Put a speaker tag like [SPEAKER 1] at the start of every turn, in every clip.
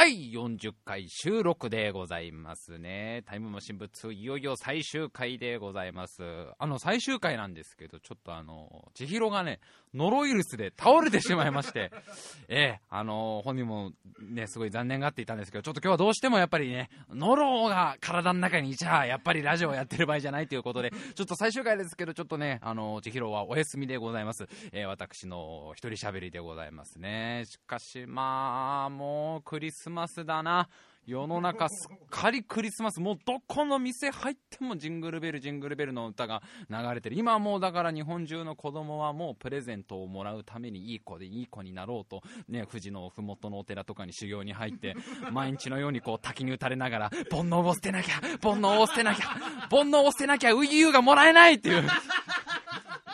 [SPEAKER 1] 第40回収録でございますね。タイムマシン部2、いよいよ最終回でございます。あの、最終回なんですけど、ちょっとあの、千尋がね、ノロウイルスで倒れてしまいまして、ええあの、本人もね、すごい残念がっていたんですけど、ちょっと今日はどうしてもやっぱりね、ノロが体の中にいちゃ、やっぱりラジオやってる場合じゃないということで、ちょっと最終回ですけど、ちょっとね、あの、千尋はお休みでございます。えー、私の一人喋りでございますね。しかし、まあ、もうクリスマスだな。世の中すっかりクリスマス、もうどこの店入ってもジングルベル、ジングルベルの歌が流れてる。今はもうだから日本中の子供はもうプレゼントをもらうためにいい子でいい子になろうと、ね、富士のふもとのお寺とかに修行に入って、毎日のようにこう滝に打たれながら、煩悩を捨てなきゃ、煩悩を捨てなきゃ、煩悩を捨てなきゃ、ウイユーがもらえないっていう。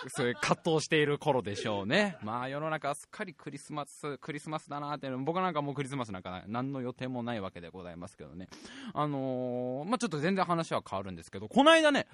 [SPEAKER 1] そういう葛藤している頃でしょうね。まあ世の中すっかりクリスマス、クリスマスだなっていうの、僕なんかもうクリスマスなんか何の予定もないわけでございますけどね。あのー、まあちょっと全然話は変わるんですけど、この間ね、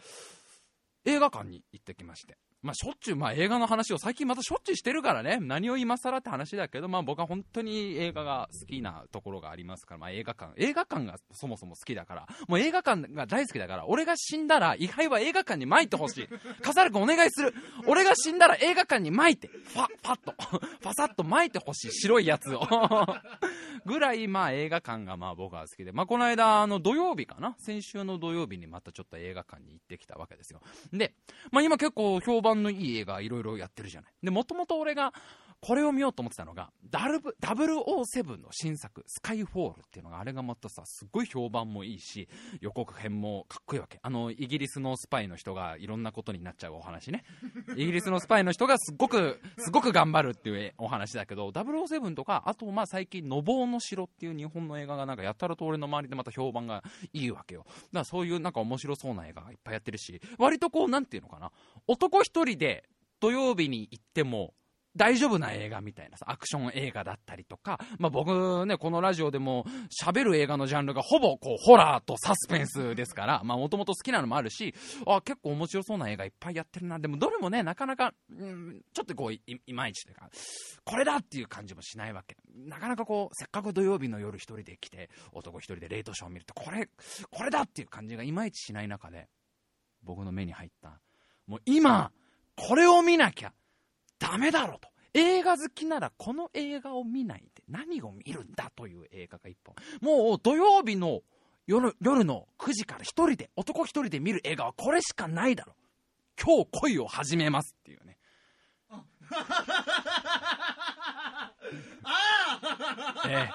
[SPEAKER 1] 映画館に行ってきまして。まあ、しょっちゅう、まあ、映画の話を最近またしょっちゅうしてるからね、何を今更って話だけど、まあ、僕は本当に映画が好きなところがありますから、まあ、映画館、映画館がそもそも好きだから、もう映画館が大好きだから、俺が死んだら、位牌は映画館に巻いてほしい。笠原君お願いする。俺が死んだら映画館に巻いて、ファ、ファッと、ファサッと巻いてほしい。白いやつを。ぐらい、まあ、映画館がまあ僕は好きで、まあ、この間、あの、土曜日かな先週の土曜日にまたちょっと映画館に行ってきたわけですよ。で、まあ、今結構評判のいい映画いろいろやってるじゃない。で、もともと俺がこれを見ようと思ってたのが、007の新作、スカイフォールっていうのが、あれがまたさ、すごい評判もいいし、予告編もかっこいいわけ。あの、イギリスのスパイの人がいろんなことになっちゃうお話ね。イギリスのスパイの人がすごく、すごく頑張るっていうお話だけど、007とか、あと、まあ最近、のぼうの城っていう日本の映画がなんかやたらと俺の周りでまた評判がいいわけよ。だからそういうなんか面白そうな映画がいっぱいやってるし、割とこう、なんていうのかな、男一人で土曜日に行っても、大丈夫な映画みたいなさ、アクション映画だったりとか、まあ、僕ね、このラジオでも喋る映画のジャンルがほぼこう、ホラーとサスペンスですから、まあ、もともと好きなのもあるし、あ、結構面白そうな映画いっぱいやってるな。でも、どれもね、なかなか、うん、ちょっとこうい、いまいちというか、これだっていう感じもしないわけ。なかなかこう、せっかく土曜日の夜一人で来て、男一人でレイトショーを見ると、これ、これだっていう感じがいまいちしない中で、僕の目に入った。もう今、これを見なきゃダメだろと。映画好きならこの映画を見ないで何を見るんだという映画が一本。もう土曜日の夜夜の9時から一人で、男一人で見る映画はこれしかないだろ。今日恋を始めますっていうね。えー、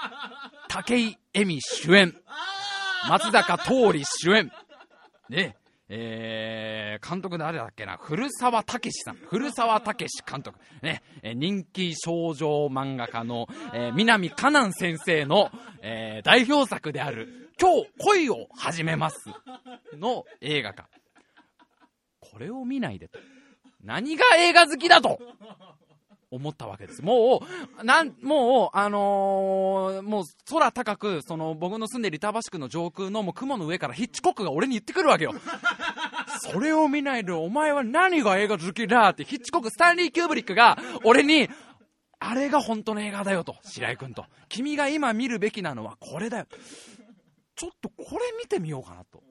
[SPEAKER 1] 武井絵美主演。松坂桃李主演。ねえー、監督誰だっけな？古澤武史さん。古澤武史監督。ね、え、人気少女漫画家の、えー、南カナン先生の、えー、代表作である、今日恋を始めますの映画化。これを見ないでと。何が映画好きだと思ったわけです。もう、なん、もう、あのー、もう空高く、その僕の住んでる板橋区の上空のもう雲の上からヒッチコックが俺に言ってくるわけよ。それを見ないでお前は何が映画好きだってヒッチコック、スタンリー・キューブリックが俺に、あれが本当の映画だよと、白井君と。君が今見るべきなのはこれだよ。ちょっとこれ見てみようかなと。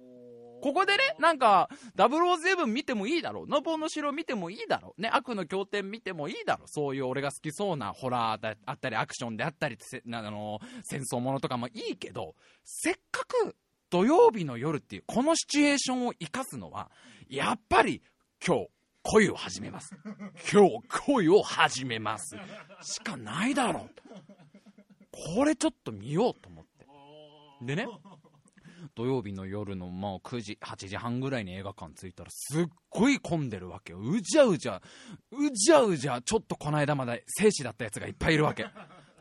[SPEAKER 1] ここでね、なんか、007見てもいいだろう。ノボの城見てもいいだろう。ね、悪の経典見てもいいだろう。そういう俺が好きそうなホラーであったり、アクションであったり、あの、戦争ものとかもいいけど、せっかく土曜日の夜っていう、このシチュエーションを生かすのは、やっぱり今日、恋を始めます。今日、恋を始めます。しかないだろう。これちょっと見ようと思って。でね、土曜日の夜のもう9時、8時半ぐらいに映画館着いたらすっごい混んでるわけよ。うじゃうじゃ、うじゃうじゃ、ちょっとこの間まで生死だったやつがいっぱいいるわけ。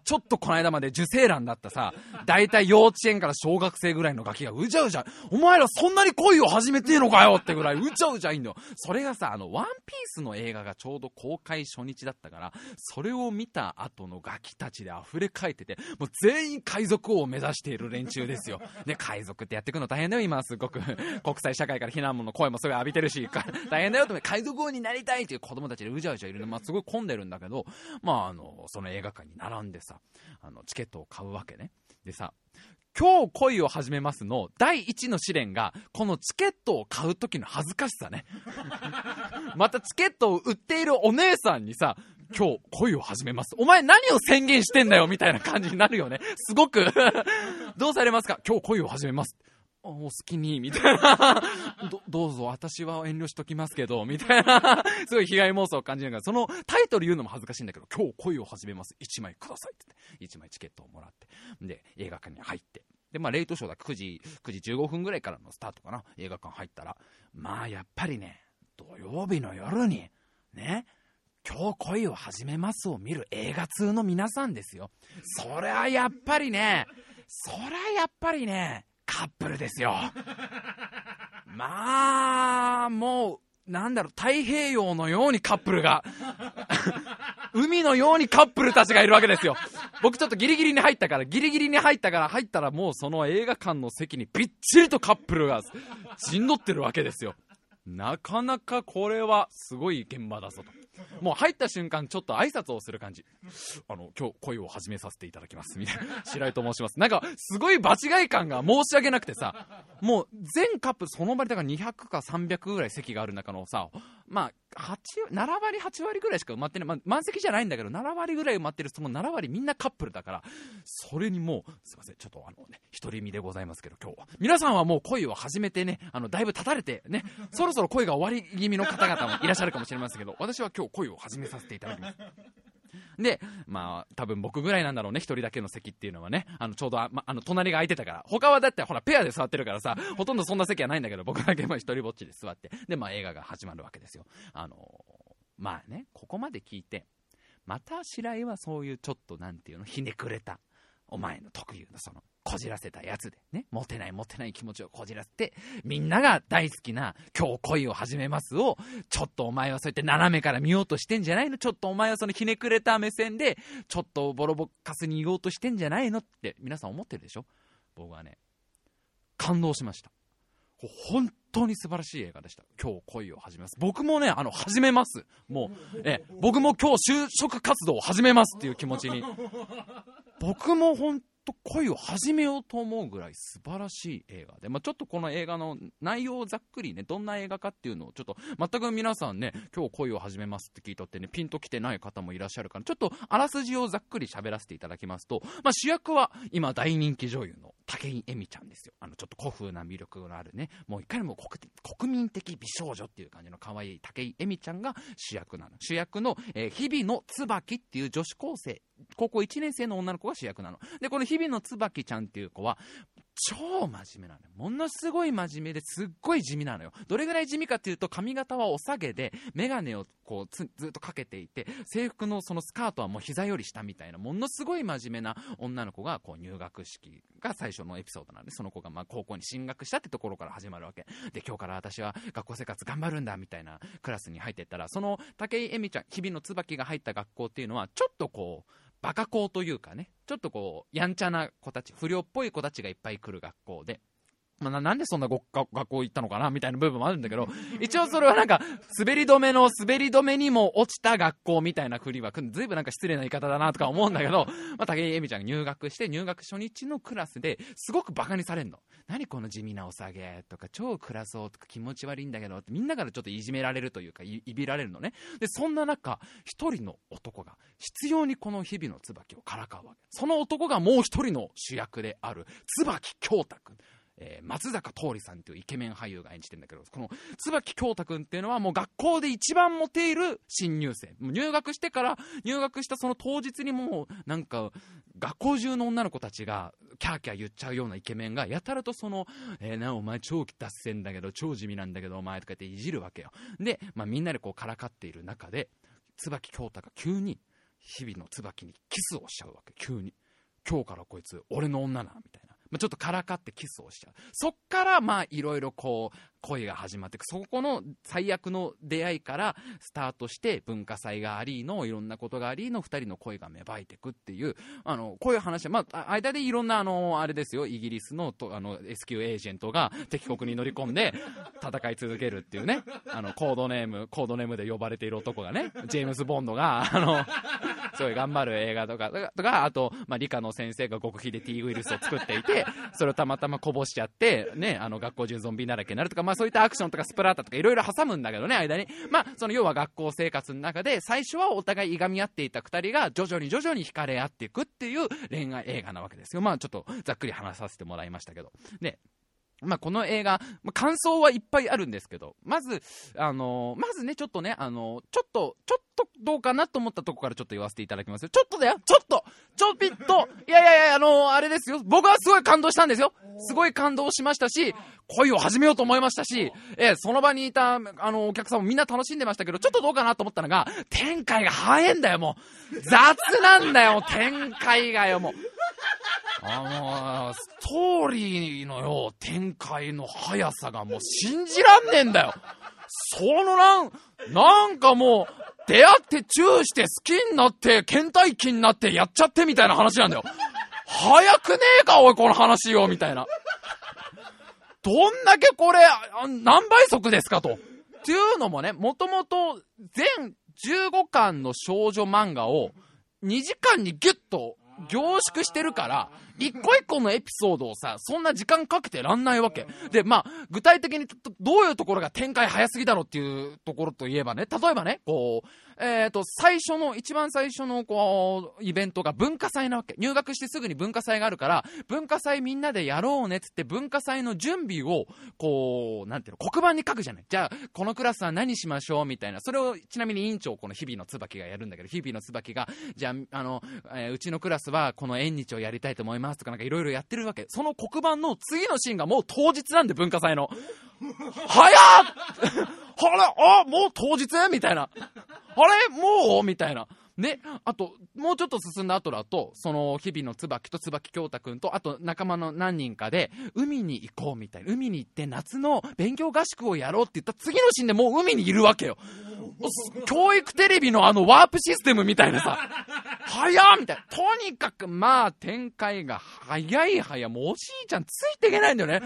[SPEAKER 1] ちょっとこの間まで受精卵だったさ、大体幼稚園から小学生ぐらいのガキがうじゃうじゃ、お前らそんなに恋を始めてえのかよってぐらいうじゃうじゃいんだよ。それがさ、あの、ワンピースの映画がちょうど公開初日だったから、それを見た後のガキたちで溢れ返ってて、もう全員海賊王を目指している連中ですよ。で、海賊ってやってくの大変だよ、今すごく。国際社会から非難もの声もすごい浴びてるし、大変だよって、海賊王になりたいっていう子供たちでうじゃうじゃいるの、まあすごい混んでるんだけど、まああの、その映画館に並んでさ、さ、あの、チケットを買うわけね。でさ、今日恋を始めますの第1の試練が、このチケットを買う時の恥ずかしさね。またチケットを売っているお姉さんにさ、今日恋を始めます。お前何を宣言してんだよみたいな感じになるよね。すごく どうされますか？今日恋を始めます。お好きに、みたいな ど。どうぞ、私は遠慮しときますけど、みたいな。すごい被害妄想を感じながら、そのタイトル言うのも恥ずかしいんだけど、今日恋を始めます。1枚くださいって言って、1枚チケットをもらって。で、映画館に入って。で、まあ、レイトショーだ9時、9時15分ぐらいからのスタートかな。映画館入ったら、まあ、やっぱりね、土曜日の夜に、ね、今日恋を始めますを見る映画通の皆さんですよ。そりゃやっぱりね、そりゃやっぱりね、カップルですよ。まあ、もう、なんだろう、太平洋のようにカップルが、海のようにカップルたちがいるわけですよ。僕ちょっとギリギリに入ったから、ギリギリに入ったから入ったらもうその映画館の席にびっちりとカップルが陣取ってるわけですよ。なかなかこれはすごい現場だぞと。もう入った瞬間、ちょっと挨拶をする感じ。あの、今日恋を始めさせていただきます。みたいな。白井と申します。なんか、すごい場違い感が申し訳なくてさ、もう全カップその場にだから200か300ぐらい席がある中のさ、まあ、8、7割、8割ぐらいしか埋まってない。まあ、満席じゃないんだけど、7割ぐらい埋まってる、その7割みんなカップルだから、それにもう、すいません、ちょっとあのね、独り身でございますけど、今日は。皆さんはもう恋を始めてね、あの、だいぶ立たれてね、そろそろ恋が終わり気味の方々もいらっしゃるかもしれませんけど、私は今日恋を始めさせていただきます。で、まあ、多分僕ぐらいなんだろうね、一人だけの席っていうのはね、あの、ちょうどあ、ま、あの、隣が空いてたから、他はだってほら、ペアで座ってるからさ、ほとんどそんな席はないんだけど、僕だけまあ一人ぼっちで座って、で、まあ映画が始まるわけですよ。あのまあね、ここまで聞いて、また白井はそういうちょっとなんていうの、ひねくれた、お前の特有のその、こじらせたやつで、ね、モテないモテない気持ちをこじらせて、みんなが大好きな今日恋を始めますを、ちょっとお前はそうやって斜めから見ようとしてんじゃないの？ちょっとお前はそのひねくれた目線で、ちょっとボロボカスに言おうとしてんじゃないの？って皆さん思ってるでしょ？僕はね、感動しました。本当に素晴らしい映画でした。今日恋を始めます。僕もね、あの、始めます。もう、え、僕も今日就職活動を始めますっていう気持ちに。僕も本と恋を始めようと思うぐらい素晴らしい映画で、まあ、ちょっとこの映画の内容をざっくりね、どんな映画かっていうのをちょっと全く皆さんね、今日恋を始めますって聞いとってね、ピンときてない方もいらっしゃるから、ちょっとあらすじをざっくり喋らせていただきますと、まあ、主役は今大人気女優の武井絵美ちゃんですよ。あの、ちょっと古風な魅力のあるね、もういかにも国民的美少女っていう感じの可愛い武井絵美ちゃんが主役なの。主役の、えー、日々の椿っていう女子高生、高校1年生の女の子が主役なの。で、この日々の椿ちゃんっていう子は、超真面目なのよ。ものすごい真面目ですっごい地味なのよ。どれぐらい地味かっていうと、髪型はお下げで、メガネをこうずっとかけていて、制服のそのスカートはもう膝より下みたいな、ものすごい真面目な女の子がこう入学式が最初のエピソードなんで、その子がまあ高校に進学したってところから始まるわけ。で、今日から私は学校生活頑張るんだみたいなクラスに入っていったら、その武井絵美ちゃん、日々の椿が入った学校っていうのは、ちょっとこう、バカ校というかね、ちょっとこう、やんちゃな子たち、不良っぽい子たちがいっぱい来る学校で、まあ、なんでそんな学校行ったのかなみたいな部分もあるんだけど、一応それはなんか、滑り止めの滑り止めにも落ちた学校みたいなふりは、ずいぶんなんか失礼な言い方だなとか思うんだけど、まあ、武井絵美ちゃんが入学して、入学初日のクラスですごくバカにされんの。何この地味なお下げとか、超暗そうとか気持ち悪いんだけどって、みんなからちょっといじめられるというか、いびられるのね。で、そんな中、一人の男が、必要にこの日々の椿をからかうわけ。その男がもう一人の主役である、椿京太君。えー、松坂桃李さんっていうイケメン俳優が演じてるんだけど、この椿京太君っていうのはもう学校で一番モテいる新入生。入学してから、入学したその当日にもう、なんか、学校中の女の子たちが、キャーキャー言っちゃうようなイケメンが、やたらとその、えー、な、お前超脱線だけど、超地味なんだけど、お前とか言っていじるわけよ。で、まあみんなでこうからかっている中で、椿京太が急に、日々の椿にキスをしちゃうわけ、急に。今日からこいつ、俺の女な、みたいな。まあ、ちょっとからかってキスをしちゃう。そっから、まあ、いろいろこう、恋が始まっていく。そこの最悪の出会いからスタートして文化祭がありの、いろんなことがありの二人の恋が芽生えていくっていう、あの、こういう話は、まあ、間でいろんな、あの、あれですよ、イギリスのとあの S q エージェントが敵国に乗り込んで 戦い続けるっていうね、あの、コードネーム、コードネームで呼ばれている男がね、ジェームズ・ボンドが、あの、すごい頑張る映画とか、とか、あと、まあ、理科の先生が極秘で T ウイルスを作っていて、それをたまたまこぼしちゃって、ね、あの、学校中ゾンビだらけになるとか、まあ、そういったアクションとかスプラータとかいろいろ挟むんだけどね、間に。まあ、その要は学校生活の中で、最初はお互いいがみ合っていた2人が徐々に徐々に惹かれ合っていくっていう恋愛映画なわけですよ。まあ、ちょっとざっくり話させてもらいましたけど。で、まあ、この映画、まあ、感想はいっぱいあるんですけど、まず、あのー、まずね、ちょっとね、あのー、ちょっと、ちょっとどうかなと思ったとこからちょっと言わせていただきますよ。ちょっとだよちょっとちょぴっといやいやいや、あのー、あれですよ。僕はすごい感動したんですよ。すごい感動しましたし、恋を始めようと思いましたし、えその場にいた、あの、お客さんもみんな楽しんでましたけど、ちょっとどうかなと思ったのが、展開が早いんだよ、もう。雑なんだよ、展開がよ、もう。あの、ストーリーのよ、展開の速さがもう信じらんねえんだよ。そのなん、なんかもう、出会ってチューして好きになって、倦怠期になってやっちゃってみたいな話なんだよ。早くねえか、おい、この話よ、みたいな。どんだけこれ、何倍速ですかと。っていうのもね、もともと全15巻の少女漫画を2時間にギュッと凝縮してるから、一個一個のエピソードをさ、そんな時間かけてらんないわけ。で、まあ、具体的にどういうところが展開早すぎだろうっていうところといえばね、例えばね、こう、えっ、ー、と、最初の、一番最初の、こう、イベントが文化祭なわけ。入学してすぐに文化祭があるから、文化祭みんなでやろうねっつって文化祭の準備を、こう、なんていうの、黒板に書くじゃない。じゃあ、このクラスは何しましょうみたいな。それを、ちなみに委員長、この日々の椿がやるんだけど、日々の椿が、じゃあ、あの、えー、うちのクラスはこの縁日をやりたいと思いますとかなんかいろいろやってるわけ。その黒板の次のシーンがもう当日なんで、文化祭の。早っ あれ？あ、もう当日？みたいな。あれ？もう？みたいな。ね、あと、もうちょっと進んだ後だと、その、日々の椿と椿京太くんと、あと仲間の何人かで、海に行こうみたいな。海に行って夏の勉強合宿をやろうって言った次のシーンでもう海にいるわけよ。教育テレビのあのワープシステムみたいなさ、早っみたいな。とにかく、まあ、展開が早い早、もうおじいちゃんついていけないんだよね。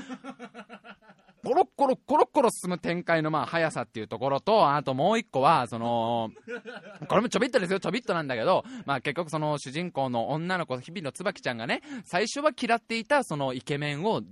[SPEAKER 1] コロッコロコロッコロ進む展開のまあ速さっていうところと、あともう一個は、その、これもちょびっとですよ、ちょびっとなんだけど、まあ結局その主人公の女の子、日々の椿ちゃんがね、最初は嫌っていたそのイケメンを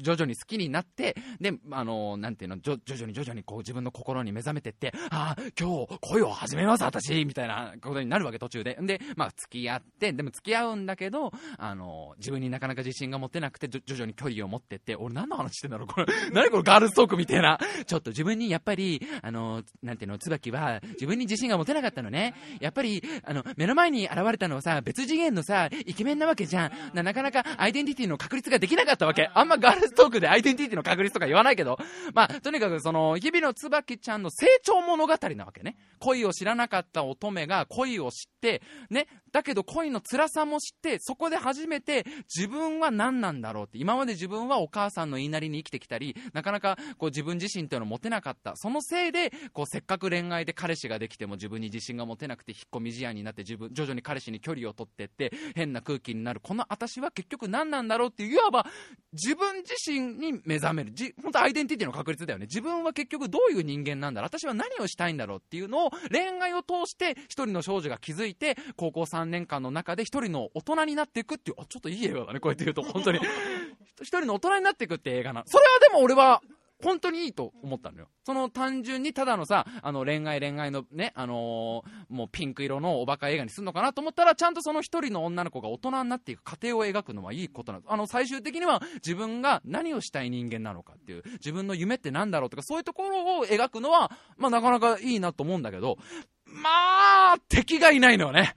[SPEAKER 1] 徐々に好きになって、で、あの、なんていうの、徐々に徐々にこう自分の心に目覚めてって、ああ、今日恋を始めます、私みたいなことになるわけ、途中で。で、まあ付き合って、でも付き合うんだけど、あの、自分になかなか自信が持てなくて、徐々に距離を持ってって、俺何の話してんだろうこれ、何これガールズトークみたいな。ちょっと自分にやっぱり、あの、なんていうの、椿は自分に自信が持てなかったのね。やっぱり、あの、目の前に現れたのはさ、別次元のさ、イケメンなわけじゃん。なかなかアイデンティティの確立ができなかったわけ。あんまガールズトークでアイデンティティの確率とか言わないけど、まあ、とにかくその、日々の椿ちゃんの成長物語なわけね。恋を知らなかった乙女が恋を知って、ね、だけど恋の辛さも知って、そこで初めて自分は何なんだろうって、今まで自分はお母さんの言いなりに生きてきたり、なかなかこう自分自身というのを持てなかった。そのせいで、こうせっかく恋愛で彼氏ができても自分に自信が持てなくて引っ込み思案になって自分、徐々に彼氏に距離を取ってって、変な空気になる。この私は結局何なんだろうってい、わば自分自身に目覚める。本当アイデンティティの確率だよね。自分は結局どういう人間なんだろう私は何をしたいんだろうっていうのを恋愛を通して一人の少女が気づいて、高校3年間の中で一人の大人になっていくっていう、あ、ちょっといい映画だね、こうやって言うと、本当に。一人の大人になっていくって映画な。それはでも俺は、本当にいいと思ったのよ。その単純にただのさ、あの恋愛恋愛のね、あのー、もうピンク色のおバカ映画にするのかなと思ったら、ちゃんとその一人の女の子が大人になっていく過程を描くのはいいことなんです。あの、最終的には自分が何をしたい人間なのかっていう、自分の夢って何だろうとか、そういうところを描くのは、まあなかなかいいなと思うんだけど、まあ、敵がいないのよね。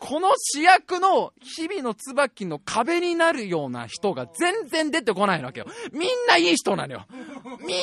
[SPEAKER 1] この主役の日々の椿の壁になるような人が全然出てこないわけよ。みんないい人なのよ。みん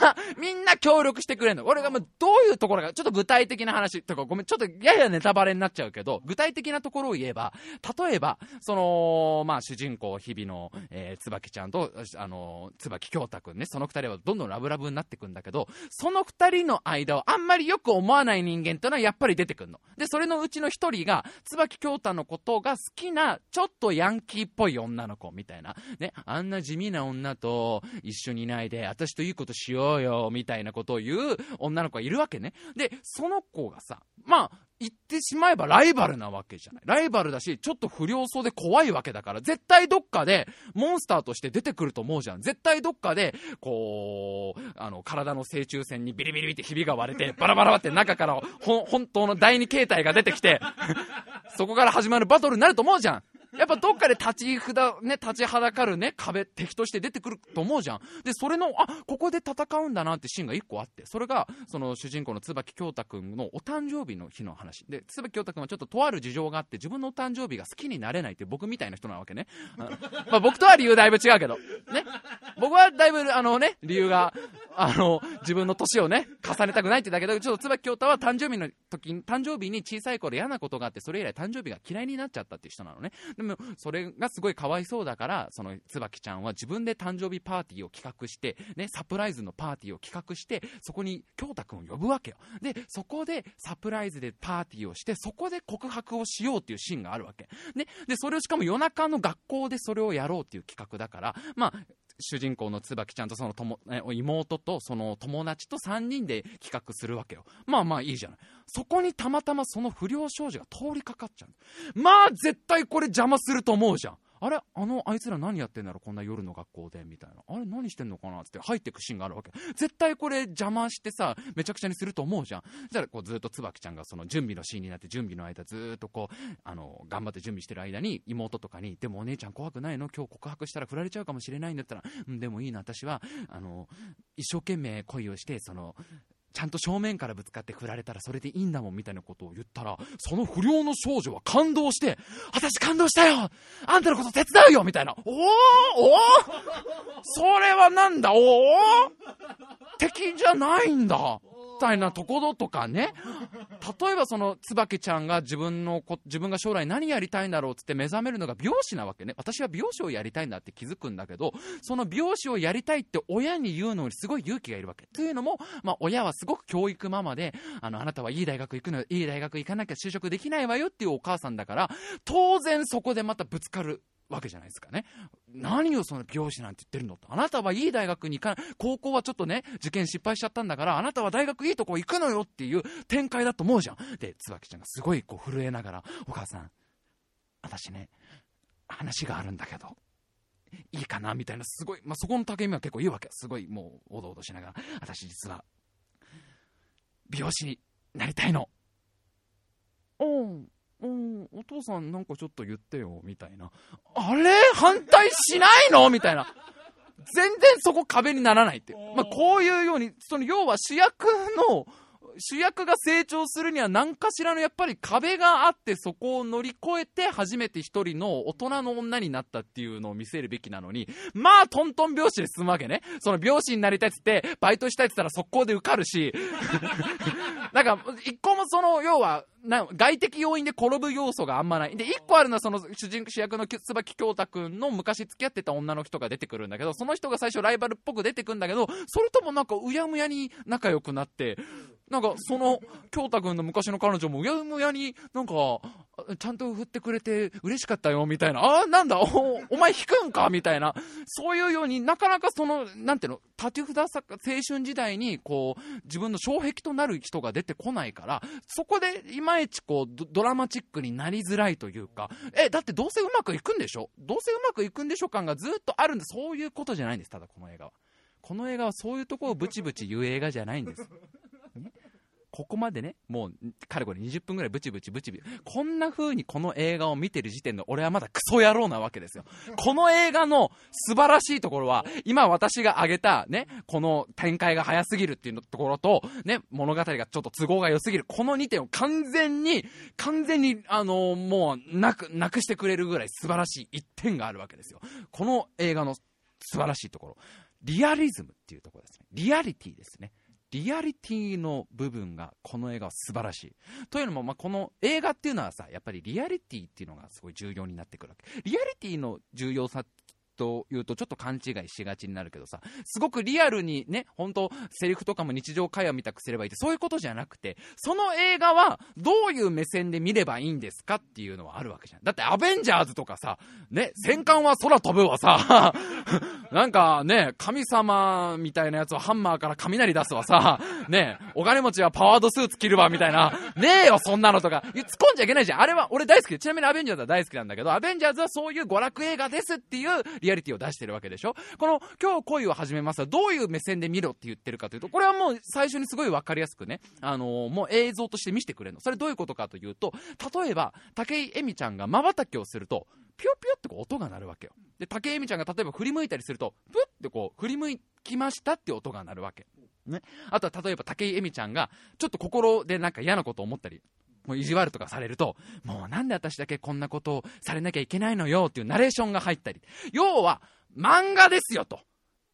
[SPEAKER 1] な、みんな協力してくれんの。俺がもうどういうところか、ちょっと具体的な話とか、ごめん、ちょっとややネタバレになっちゃうけど、具体的なところを言えば、例えば、その、まあ主人公日々の、えー、椿ちゃんと、あの、椿京太くんね、その二人はどんどんラブラブになってくんだけど、その二人の間をあんまりよく思わない人間ってのはやっぱり出てくんの。で、それのうちの一人が、椿京太のことが好きな、ちょっとヤンキーっぽい女の子みたいな。ね、あんな地味な女と一緒にいないで、私といいことしようよ、みたいなことを言う女の子がいるわけね。で、その子がさ、まあ、言ってしまえばライバルなわけじゃない。ライバルだし、ちょっと不良そうで怖いわけだから、絶対どっかでモンスターとして出てくると思うじゃん。絶対どっかで、こう、あの、体の正中線にビリビリビってひびが割れて、バラバラって中から、本当の第二形態が出てきて、そこから始まるバトルになると思うじゃん。やっぱどっかで立ち札、ね、立ちはだかるね、壁、敵として出てくると思うじゃん。で、それの、あ、ここで戦うんだなってシーンが一個あって、それが、その主人公の椿京太くんのお誕生日の日の話。で、椿京太くんはちょっととある事情があって、自分のお誕生日が好きになれないって僕みたいな人なわけね。まあ僕とは理由だいぶ違うけど、ね。僕はだいぶ、あのね、理由が、あの、自分の年をね、重ねたくないってだけど、ちょっと椿京太は誕生日の時に、誕生日に小さい頃嫌なことがあって、それ以来誕生日が嫌いになっちゃったっていう人なのね。でも、それがすごいかわいそうだから、その椿ちゃんは自分で誕生日パーティーを企画して、ね、サプライズのパーティーを企画して、そこに京太くんを呼ぶわけよ。で、そこでサプライズでパーティーをして、そこで告白をしようっていうシーンがあるわけ。ね、で、それをしかも夜中の学校でそれをやろうっていう企画だから、まあ、主人公の椿ちゃんとその友妹とその友達と3人で企画するわけよ。まあまあいいじゃない。そこにたまたまその不良少女が通りかかっちゃう。まあ絶対これ邪魔すると思うじゃん。あれあの、あいつら何やってんだろこんな夜の学校で、みたいな。あれ何してんのかなつって入ってくシーンがあるわけ。絶対これ邪魔してさ、めちゃくちゃにすると思うじゃん。そしたらこうずっと椿ちゃんがその準備のシーンになって準備の間ずっとこう、あの、頑張って準備してる間に妹とかに、でもお姉ちゃん怖くないの？今日告白したら振られちゃうかもしれないんだったら、うん、でもいいな、私は、あの、一生懸命恋をして、その、ちゃんと正面からぶつかって振られたらそれでいいんだもんみたいなことを言ったら、その不良の少女は感動して、私感動したよあんたのこと手伝うよみたいな。おーおーそれはなんだ？おお敵じゃないんだたいなところとかね、例えばその椿ちゃんが自分のこ、自分が将来何やりたいんだろうっつって目覚めるのが美容師なわけね。私は美容師をやりたいんだって気づくんだけど、その美容師をやりたいって親に言うのにすごい勇気がいるわけ。というのも、まあ親はすごく教育ママで、あの、あなたはいい大学行くの、いい大学行かなきゃ就職できないわよっていうお母さんだから、当然そこでまたぶつかるわけじゃないですかね。何をその美容師なんて言ってるのと。あなたはいい大学に行かない。高校はちょっとね、受験失敗しちゃったんだから、あなたは大学いいとこ行くのよっていう展開だと思うじゃん。で、椿ちゃんがすごいこう震えながら、お母さん、私ね、話があるんだけど、いいかなみたいな、すごい、まあ、そこの竹見は結構いいわけ。すごい、もう、おどおどしながら、私実は、美容師になりたいの。うん。うん、お父さんなんかちょっと言ってよ、みたいな。あれ？反対しないの？みたいな。全然そこ壁にならないって。まあ、こういうように、その要は主役の、主役が成長するには何かしらのやっぱり壁があってそこを乗り越えて初めて一人の大人の女になったっていうのを見せるべきなのに、まあトントン拍子で進むわけね。その拍子になりたいっつって、バイトしたいっつったら速攻で受かるし、なんか一個もその要は、な外的要因で転ぶ要素があんまない。で、一個あるのはその主人主役の椿京太くんの昔付き合ってた女の人が出てくるんだけど、その人が最初ライバルっぽく出てくんだけど、それともなんかうやむやに仲良くなって、なんかその京太くんの昔の彼女もうやむやになんか、ちゃんと振ってくれて嬉しかったよみたいな、ああ、なんだ、おお前弾くんか？みたいな、そういうようになかなかその、なんていうの、立ち札作青春時代にこう、自分の障壁となる人が出てこないから、そこでいまいちこうドラマチックになりづらいというか、え、だってどうせうまくいくんでしょ？どうせうまくいくんでしょ感がずっとあるんで、そういうことじゃないんです、ただこの映画は。この映画はそういうところをブチブチ言う映画じゃないんです。ここまでね、もう、かれこれ20分ぐらいブチブチブチブチ、こんな風にこの映画を見てる時点で俺はまだクソ野郎なわけですよ。この映画の素晴らしいところは、今私が挙げたね、この展開が早すぎるっていうところと、ね、物語がちょっと都合が良すぎる、この2点を完全に、完全に、あのもう、なく、なくしてくれるぐらい素晴らしい1点があるわけですよ。この映画の素晴らしいところ。リアリズムっていうところですね。リアリティですね。リアリティの部分がこの映画は素晴らしい。というのも、まあ、この映画っていうのはさ、やっぱりリアリティっていうのがすごい重要になってくるわけ。リアリティの重要さというとちょっと勘違いしがちになるけどさ、すごくリアルにね、本当セリフとかも日常会話見たくすればいいって、そういうことじゃなくて、その映画はどういう目線で見ればいいんですかっていうのはあるわけじゃん。だってアベンジャーズとかさ、ね、戦艦は空飛ぶわさ、なんかね、神様みたいなやつはハンマーから雷出すわさ、ね、お金持ちはパワードスーツ着るわみたいな、ねえよ、そんなのとか、突っ込んじゃいけないじゃん。あれは俺大好き。で、ちなみにアベンジャーズは大好きなんだけど、アベンジャーズはそういう娯楽映画ですっていうリアリティを出してるわけでしょ？この今日恋を始めますはどういう目線で見ろって言ってるかというと、これはもう最初にすごい分かりやすくね、あのー、もう映像として見せてくれるの。それどういうことかというと、例えば、武井絵美ちゃんが瞬きをすると、ピヨピヨってこう音が鳴るわけよ。で、武井絵美ちゃんが例えば振り向いたりすると、プッってこう振り向きましたって音が鳴るわけ。ね。あとは例えば武井絵美ちゃんが、ちょっと心でなんか嫌なこと思ったり、もう意地悪とかされると、もうなんで私だけこんなことをされなきゃいけないのよっていうナレーションが入ったり。要は、漫画ですよと。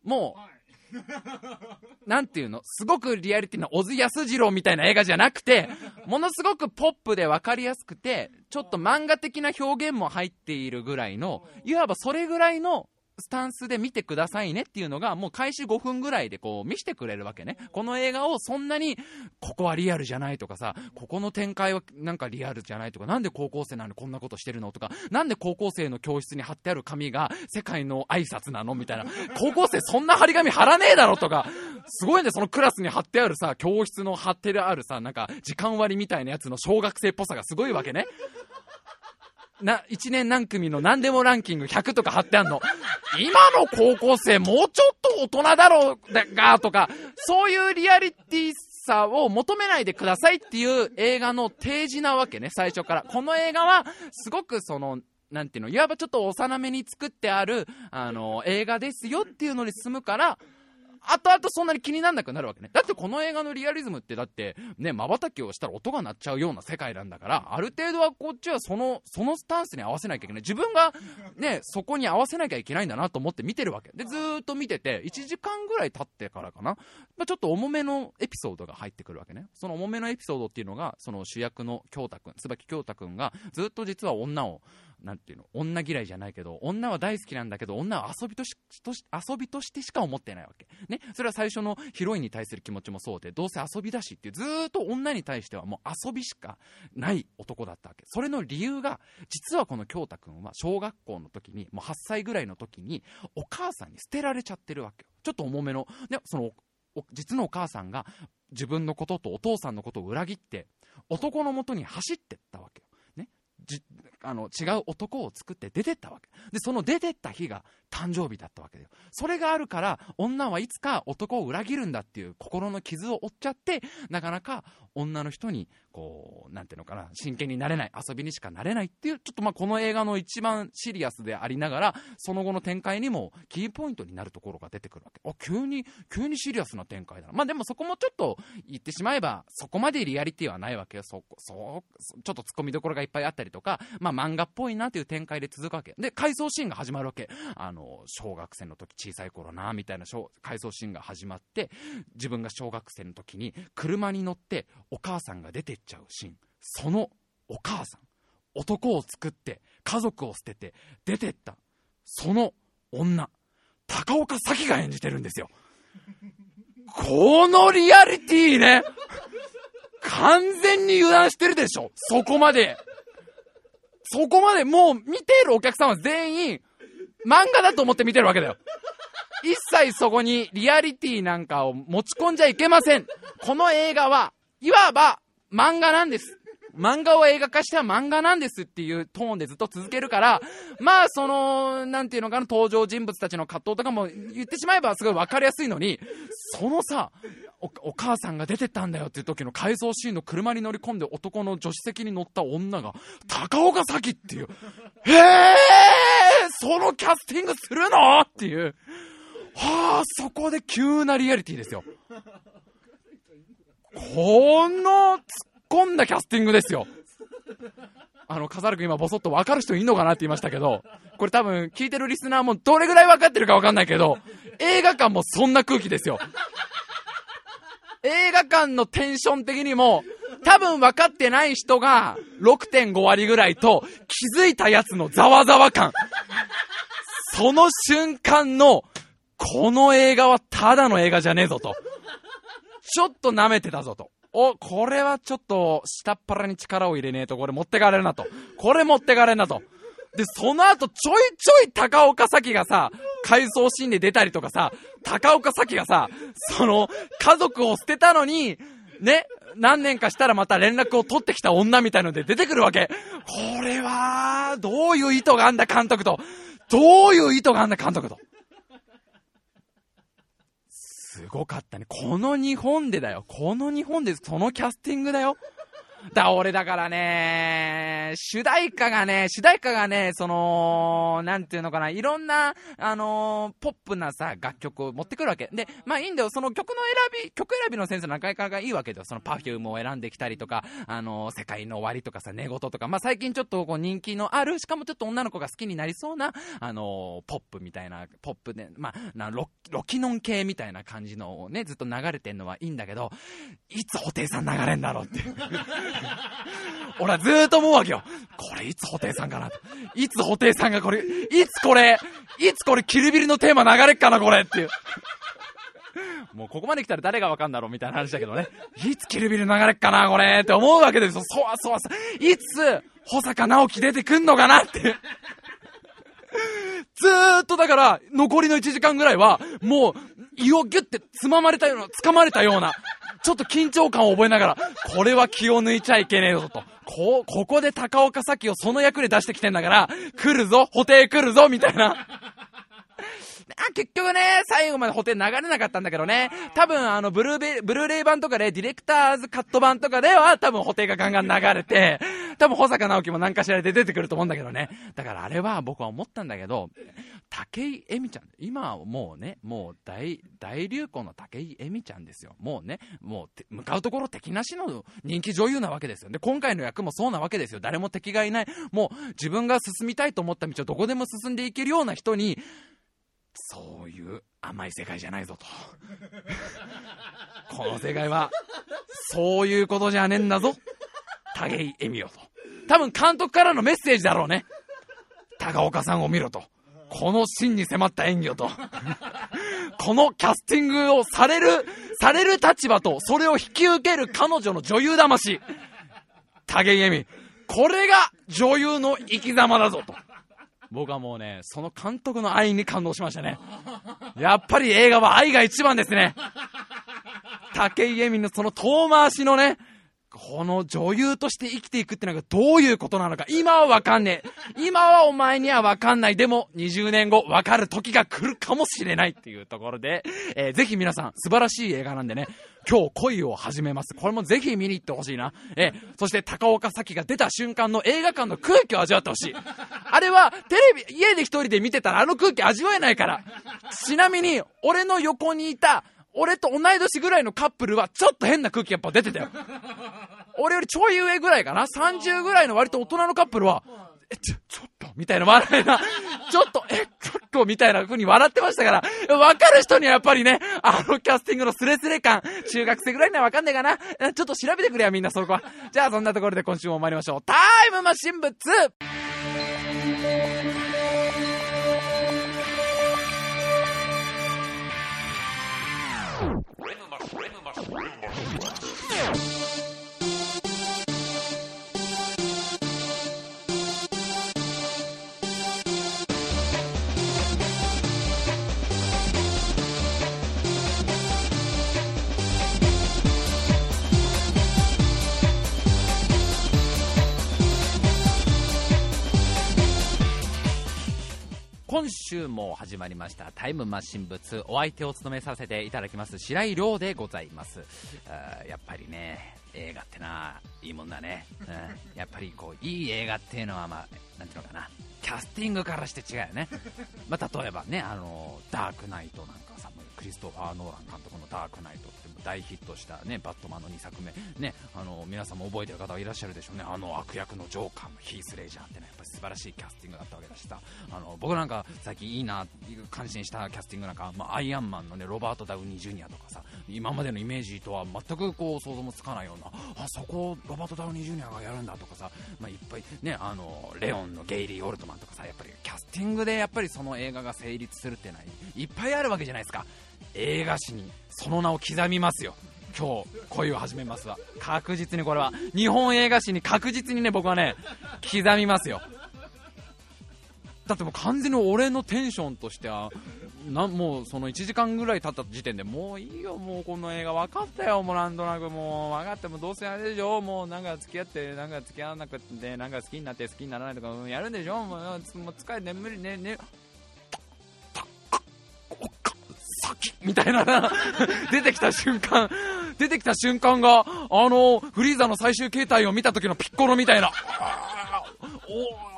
[SPEAKER 1] もう、なんていうの？すごくリアリティな小津安二郎みたいな映画じゃなくて、ものすごくポップで分かりやすくて、ちょっと漫画的な表現も入っているぐらいの、いわばそれぐらいのスタンスで見てくださいねっていうのが、もう開始5分ぐらいでこう見せてくれるわけね。この映画をそんなに、ここはリアルじゃないとかさ、ここの展開はなんかリアルじゃないとか、なんで高校生なのにこんなことしてるのとか、なんで高校生の教室に貼ってある紙が世界の挨拶なのみたいな。高校生そんな張り紙貼らねえだろとか、すごいね、そのクラスに貼ってあるさ、教室の貼ってあるさ、なんか時間割みたいなやつの小学生っぽさがすごいわけね。な、1年何組の何でもランキング100とか貼ってあんの。今の高校生もうちょっと大人だろうだが、とか、そういうリアリティさを求めないでくださいっていう映画の提示なわけね、最初から。この映画は、すごくその、なんていうの、いわばちょっと幼めに作ってある、あの、映画ですよっていうのに進むから、後々そんなに気にならなくなるわけね。だってこの映画のリアリズムってだって、ね、瞬きをしたら音が鳴っちゃうような世界なんだから、ある程度はこっちはその、そのスタンスに合わせなきゃいけない。自分がね、そこに合わせなきゃいけないんだなと思って見てるわけ。で、ずーっと見てて、1時間ぐらい経ってからかな、まあ、ちょっと重めのエピソードが入ってくるわけね。その重めのエピソードっていうのが、その主役の京太くん、椿京太くんが、ずっと実は女を、なんていうの、女嫌いじゃないけど、女は大好きなんだけど、女は遊びとし、遊びとしてしか思ってないわけ。ね。それは最初のヒロインに対する気持ちもそうで、どうせ遊びだしってずっと女に対してはもう遊びしかない男だったわけ。それの理由が、実はこの京太くんは小学校の時に、もう8歳ぐらいの時に、お母さんに捨てられちゃってるわけ。ちょっと重めの、ね、その、実のお母さんが自分のこととお父さんのことを裏切って、男のもとに走ってったわけよ。ね。あの違う男を作って出てったわけ。でその出てった日が誕生日だったわけだよ。それがあるから女はいつか男を裏切るんだっていう心の傷を負っちゃってなかなか女の人にこうなんていうのかな真剣になれない遊びにしかなれないっていうちょっとまあこの映画の一番シリアスでありながらその後の展開にもキーポイントになるところが出てくるわけ。あ急に急にシリアスな展開だな。まあでもそこもちょっと言ってしまえばそこまでリアリティはないわけよ。そこそちょっとツッコミどころがいっぱいあったりとかま漫画っぽいなという展開で続くわけ。で回想シーンが始まるわけ。あの小学生の時小さい頃なみたいな回想シーンが始まって自分が小学生の時に車に乗ってお母さんが出てっちゃうシーン。そのお母さん男を作って家族を捨てて出てった。その女。高岡早紀が演じてるんですよ。このリアリティね。完全に油断してるでしょ。そこまで。そこまでもう見てるお客さんは全員漫画だと思って見てるわけだよ。一切そこにリアリティなんかを持ち込んじゃいけません。この映画は、いわば漫画なんです。漫画を映画化しては漫画なんですっていうトーンでずっと続けるから、まあ、その、なんていうのかな、登場人物たちの葛藤とかも言ってしまえばすごいわかりやすいのに、そのさ、おお母さんが出てったんだよっていう時の回想シーンの車に乗り込んで男の助手席に乗った女が、高岡早紀っていう、えー、そのキャスティングするの？っていう、はあ、そこで急なリアリティですよ。この突込んだキャスティングですよ。あの、笠原君今ボソッと分かる人いんのかなって言いましたけど、これ多分聞いてるリスナーもどれぐらい分かってるか分かんないけど、映画館もそんな空気ですよ。映画館のテンション的にも、多分分かってない人が6.5割ぐらいと、気づいたやつのざわざわ感。その瞬間の、この映画はただの映画じゃねえぞと。ちょっと舐めてたぞと。お、これはちょっと下っ腹に力を入れねえと、これ持ってかれるなと。これ持ってかれるなと。で、その後ちょいちょい高岡早紀がさ、回想シーンで出たりとかさ、高岡早紀がさ、その、家族を捨てたのに、ね、何年かしたらまた連絡を取ってきた女みたいので出てくるわけ。これは、どういう意図があんだ監督と。どういう意図があんだ監督と。すごかったね。この日本でだよ。この日本でそのキャスティングだよ。だ、俺だからね、主題歌がね、主題歌がね、その、なんていうのかな、いろんな、あのー、ポップなさ、楽曲を持ってくるわけ。で、まあいいんだよ、その曲の選び、曲選びのセンスなかなかがいいわけだよ。そのパフュームを選んできたりとか、あのー、世界の終わりとかさ、寝言とか、まあ最近ちょっとこう人気のある、しかもちょっと女の子が好きになりそうな、あのー、ポップみたいな、ポップで、まあ、なロロッキンオン系みたいな感じのをね、ずっと流れてんのはいいんだけど、いつ布袋さん流れんだろうっていう。俺はずーっと思うわけよ。これいつ布袋さんかなと。いつ布袋さんがこれ、いつこれ、いつこれキルビルのテーマ流れっかなこれっていう。もうここまで来たら誰がわかんだろうみたいな話だけどね。いつキルビル流れっかなこれって思うわけですよ。そわそわそいつ、保坂直樹出てくんのかなって。ずーっとだから、残りの1時間ぐらいは、もう、胃をギュッてつままれたような、掴まれたような、ちょっと緊張感を覚えながら、これは気を抜いちゃいけねえぞと。こ、ここで高岡早紀をその役で出してきてんだから、来るぞ、補填来るぞ、みたいな。あ、結局ね、最後まで補填流れなかったんだけどね。多分、あの、ブルーベ、ブルーレイ版とかで、ディレクターズカット版とかでは、多分補填がガンガン流れて、多分、保坂直樹も何かしらで出てくると思うんだけどね。だからあれは僕は思ったんだけど、武井絵美ちゃん、今はもうね、もう大、大流行の武井絵美ちゃんですよ。もうね、もう、向かうところ敵なしの人気女優なわけですよ。で、今回の役もそうなわけですよ。誰も敵がいない。もう、自分が進みたいと思った道をどこでも進んでいけるような人に、そういう甘い世界じゃないぞと。この世界は、そういうことじゃねえんだぞ。武井恵美よと。多分監督からのメッセージだろうね。高岡さんを見ろと。この真に迫った演技をと。このキャスティングをされる、される立場と、それを引き受ける彼女の女優魂。武井恵美。これが女優の生き様だぞと。僕はもうね、その監督の愛に感動しましたね。やっぱり映画は愛が一番ですね。武井絵美のその遠回しのね、この女優として生きていくってのがどういうことなのか、今はわかんねえ。今はお前にはわかんない。でも、20年後、わかる時が来るかもしれないっていうところで、えー、ぜひ皆さん、素晴らしい映画なんでね、今日恋を始めます。これもぜひ見に行ってほしいな。え、そして高岡早紀が出た瞬間の映画館の空気を味わってほしい。あれは、テレビ、家で一人で見てたらあの空気味わえないから。ちなみに、俺の横にいた、俺と同い年ぐらいのカップルはちょっと変な空気やっぱ出てたよ。俺よりちょい上ぐらいかな ?30 ぐらいの割と大人のカップルは、え、ちょ、ちょっと、みたいな笑いが、ちょっと、え、ちょっと、みたいな風に笑ってましたから、わかる人にはやっぱりね、あのキャスティングのスレスレ感、中学生ぐらいにはわかんないかな。ちょっと調べてくれよ、みんなそこは。じゃあ、そんなところで今週も参りましょう。タイムマシンブ 2! レムマスレムマスレムマス今週も始まりましたタイムマシン物お相手を務めさせていただきます白井亮でございます。あやっぱりね映画ってないいもんだね、うん、やっぱりこういい映画っていうのはまあなんていうのかな。キャスティングからして違うよね、まあ、例えばねあのダークナイトなんかさクリストファー・ノーラン監督のダークナイトって大ヒットしたねバットマンの2作目。ねあの皆さんも覚えてる方はいらっしゃるでしょうね。あの悪役のジョーカーのヒース・レイジャーってねやっぱり素晴らしいキャスティングだったわけだしさあの僕なんか最近いいな感心したキャスティングなんか、まあ、アイアンマンのねロバート・ダウニー・ジュニアとかさ今までのイメージとは全くこう想像もつかないようなあそこをロバート・ダウニー・ジュニアがやるんだとかさ、まあ、いっぱいねあのレオンのゲイリー・オールドマンとかさやっぱりキャスティングでやっぱりその映画が成立するってないいっぱいあるわけじゃないですか。映画史にその名を刻みますよ。今日恋を始めますわ。確実にこれは。日本映画史に確実にね僕はね刻みますよ。だってもう完全に俺のテンションとしてはなもうその1時間ぐらい経った時点でもういいよ、もうこの映画分かったよ、もうなんとなくもう分かってもどうせあれでしょ、もうなんか付き合ってなんか付き合わなくてなんか好きになって好きにならないとかやるんでしょ、もうもう疲れ眠りねね。みたいな 出てきた瞬間、出てきた瞬間が、あの、フリーザの最終形態を見た時のピッコロみたいな、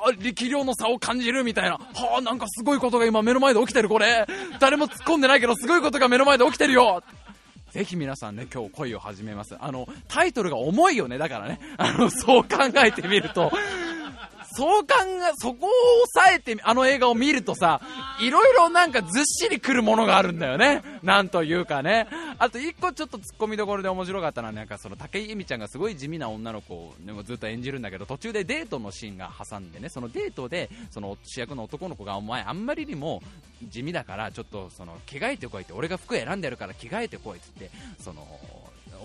[SPEAKER 1] お力量の差を感じるみたいな、はあ、なんかすごいことが今目の前で起きてる、これ。誰も突っ込んでないけど、すごいことが目の前で起きてるよ。ぜひ皆さんね、今日恋を始めます。あの、タイトルが重いよね、だからね。あの、そう考えてみると、そう考え、そこを抑えて、あの映画を見るとさ、いろいろなんかずっしりくるものがあるんだよね。なんというかね。あと一個ちょっと突っ込みどころで面白かったのは、なんかその武井絵美ちゃんがすごい地味な女の子を、ね、ずっと演じるんだけど、途中でデートのシーンが挟んでね、そのデートで、その主役の男の子が、お前あんまりにも地味だから、ちょっとその着替えてこいって、俺が服選んでるから着替えてこいって言って、その、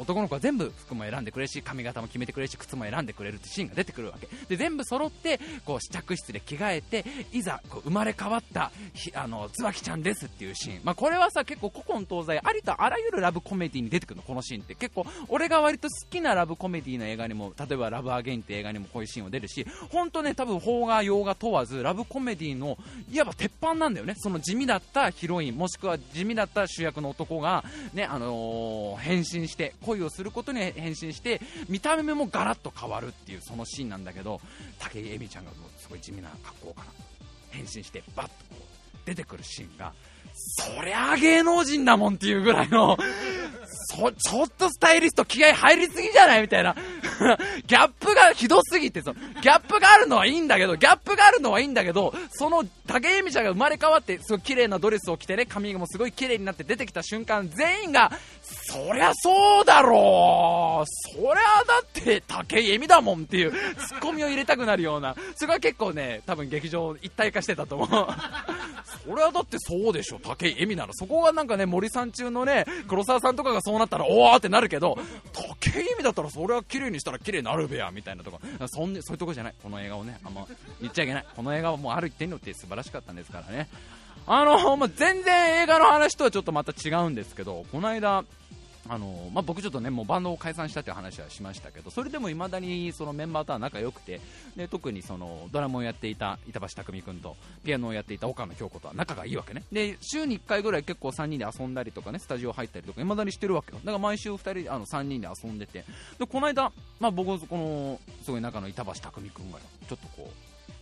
[SPEAKER 1] 男の子は全部服も選んでくれるし髪型も決めてくれるし靴も選んでくれるってシーンが出てくるわけ。で全部揃ってこう試着室で着替えていざこう生まれ変わったあの椿ちゃんですっていうシーン、まあ、これはさ結構古今東西ありとあらゆるラブコメディに出てくるのこのシーンって。結構俺が割と好きなラブコメディの映画にも例えばラブアゲインって映画にもこういうシーンを出るし本当ね多分邦画洋画問わずラブコメディのいわば鉄板なんだよね。その地味だったヒロインもしくは地味だった主役の男がねあのー、変身して恋をすることに変身して見た目もガラッと変わるっていうそのシーンなんだけど武井絵美ちゃんがすごい地味な格好から変身してバッとこう出てくるシーンがそりゃ芸能人だもんっていうぐらいのそちょっとスタイリスト気合入りすぎじゃない？みたいな。ギャップがひどすぎてそギャップがあるのはいいんだけどギャップがあるのはいいんだけどその武井絵美ちゃんが生まれ変わってすごい綺麗なドレスを着てね髪もすごい綺麗になって出てきた瞬間全員がそりゃそうだろう。そりゃだって武井絵美だもんっていうツッコミを入れたくなるような。それは結構ね多分劇場一体化してたと思う。それはだってそうでしょ。武井絵美ならそこがなんかね森さん中のね黒沢さんとかがそうなったらおおってなるけど武井絵美だったらそれは綺麗にしたら綺麗になるべやみたいなとかそんそういうとこじゃない。この映画をねあんま言っちゃいけない。この映画はもうある一点によって素晴らしかったんですからね。あの、まあ、全然映画の話とはちょっとまた違うんですけどこの間あのまあ、僕ちょっとねもうバンドを解散したという話はしましたけどそれでもいまだにそのメンバーとは仲良くてで特にそのドラムをやっていた板橋匠君とピアノをやっていた岡野京子とは仲がいいわけね。で週に1回ぐらい結構3人で遊んだりとかねスタジオ入ったりとかいまだにしてるわけよ。だから毎週2人あの3人で遊んでて。でこの間、まあ、僕このすごい仲の板橋匠君がちょっとこ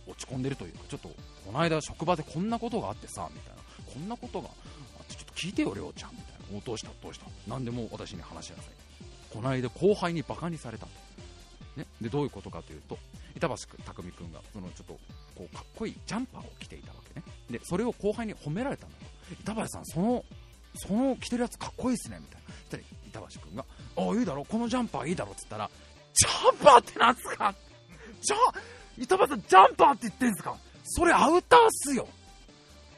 [SPEAKER 1] う落ち込んでるというかちょっとこの間職場でこんなことがあってさみたいな。こんなことがあってちょっと聞いてよ、りょうちゃん。な。どうしたどうした。何でも私に話しなさい。この間後輩にバカにされた、ね、でどういうことかというと板橋匠君がそのちょっとこうかっこいいジャンパーを着ていたわけね。でそれを後輩に褒められたんだと板橋さんそのその着てるやつかっこいいですねみたいな。そしたら板橋君が「ああいいだろ。このジャンパーいいだろ」っつったら「ジャンパーってなんすか？じゃ板橋さんジャンパーって言ってんすか？それアウターっすよ。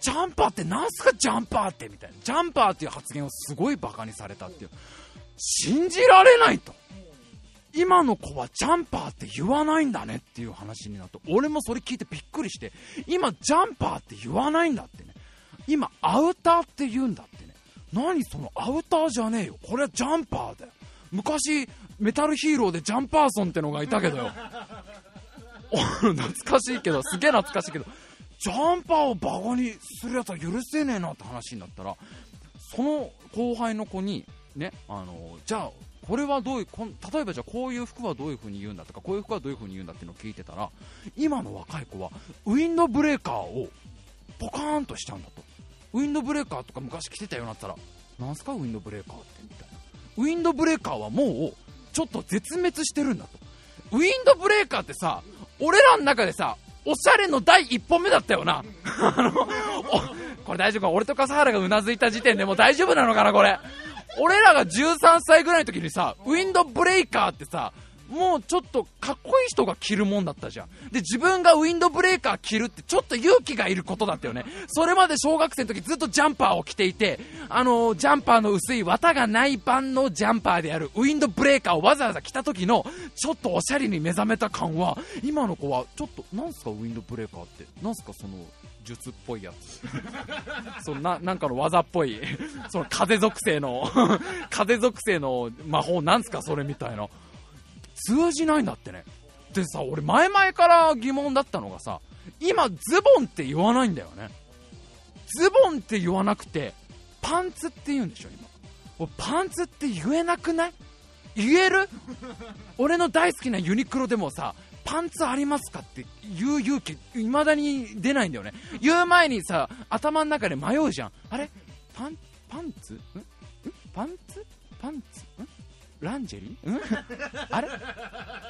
[SPEAKER 1] ジャンパーってなんすか？ジャンパーってみたいな。ジャンパーっていう発言をすごいバカにされたっていう。信じられないと。今の子はジャンパーって言わないんだねっていう話になって、俺もそれ聞いてびっくりして、今ジャンパーって言わないんだってね。今アウターって言うんだってね。何そのアウターじゃねえよ。これはジャンパーだよ。昔、メタルヒーローでジャンパーソンってのがいたけどよ。懐かしいけど、すげえ懐かしいけど、ジャンパーをバカにするやつは許せねえなって話になったらその後輩の子にねあのじゃあこれはどういうこん例えばじゃあこういう服はどういう風に言うんだとかこういう服はどういう風に言うんだっていうのを聞いてたら今の若い子はウィンドブレーカーをポカーンとしちゃうんだと。ウィンドブレーカーとか昔着てたようになったらなんすかウィンドブレーカーってみたいな。ウィンドブレーカーはもうちょっと絶滅してるんだと。ウィンドブレーカーってさ俺らの中でさおしゃれの第一歩目だったよな。あのおこれ大丈夫か？俺と笠原がうなずいた時点でもう大丈夫なのかなこれ。俺らが13歳ぐらいの時にさウィンドブレイカーってさもうちょっとかっこいい人が着るもんだったじゃん。で自分がウィンドブレーカー着るってちょっと勇気がいることだったよね。それまで小学生の時ずっとジャンパーを着ていてあのジャンパーの薄い綿がない版のジャンパーであるウィンドブレーカーをわざわざ着た時のちょっとおしゃれに目覚めた感は今の子はちょっとなんすかウィンドブレーカーって？なんすかその術っぽいやつ？そななんかの技っぽい。その風属性の風属性の魔法なんすかそれみたいな。通じないんだってね。でさ俺前々から疑問だったのがさ今ズボンって言わないんだよね。ズボンって言わなくてパンツって言うんでしょ今。俺パンツって言えなくない？言える？俺の大好きなユニクロでもさパンツありますかって言う勇気いまだに出ないんだよね。言う前にさ頭の中で迷うじゃん。あれ？パンパンツ？ん？ん？パンツ？パンツ？ん？ランジェリー？あれ？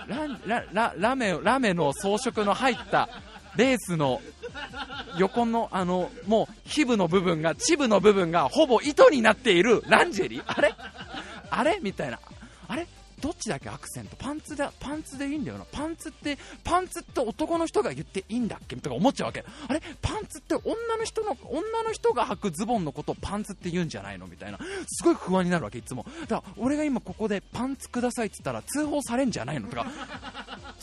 [SPEAKER 1] ランラララメラメの装飾の入ったレースの横のあのもう皮膚の部分がチブの部分がほぼ糸になっているランジェリー？あれ？あれ？みたいな。あれ？どっちだっけ？アクセント。パンツでパンツでいいんだよな。パンツってパンツって男の人が言っていいんだっけ？とか思っちゃうわけ。あれ？パンツって女の人の女の人が履くズボンのことをパンツって言うんじゃないの？みたいな。すごい不安になるわけいつも。だから俺が今ここでパンツくださいって言ったら通報されんじゃないの？とか。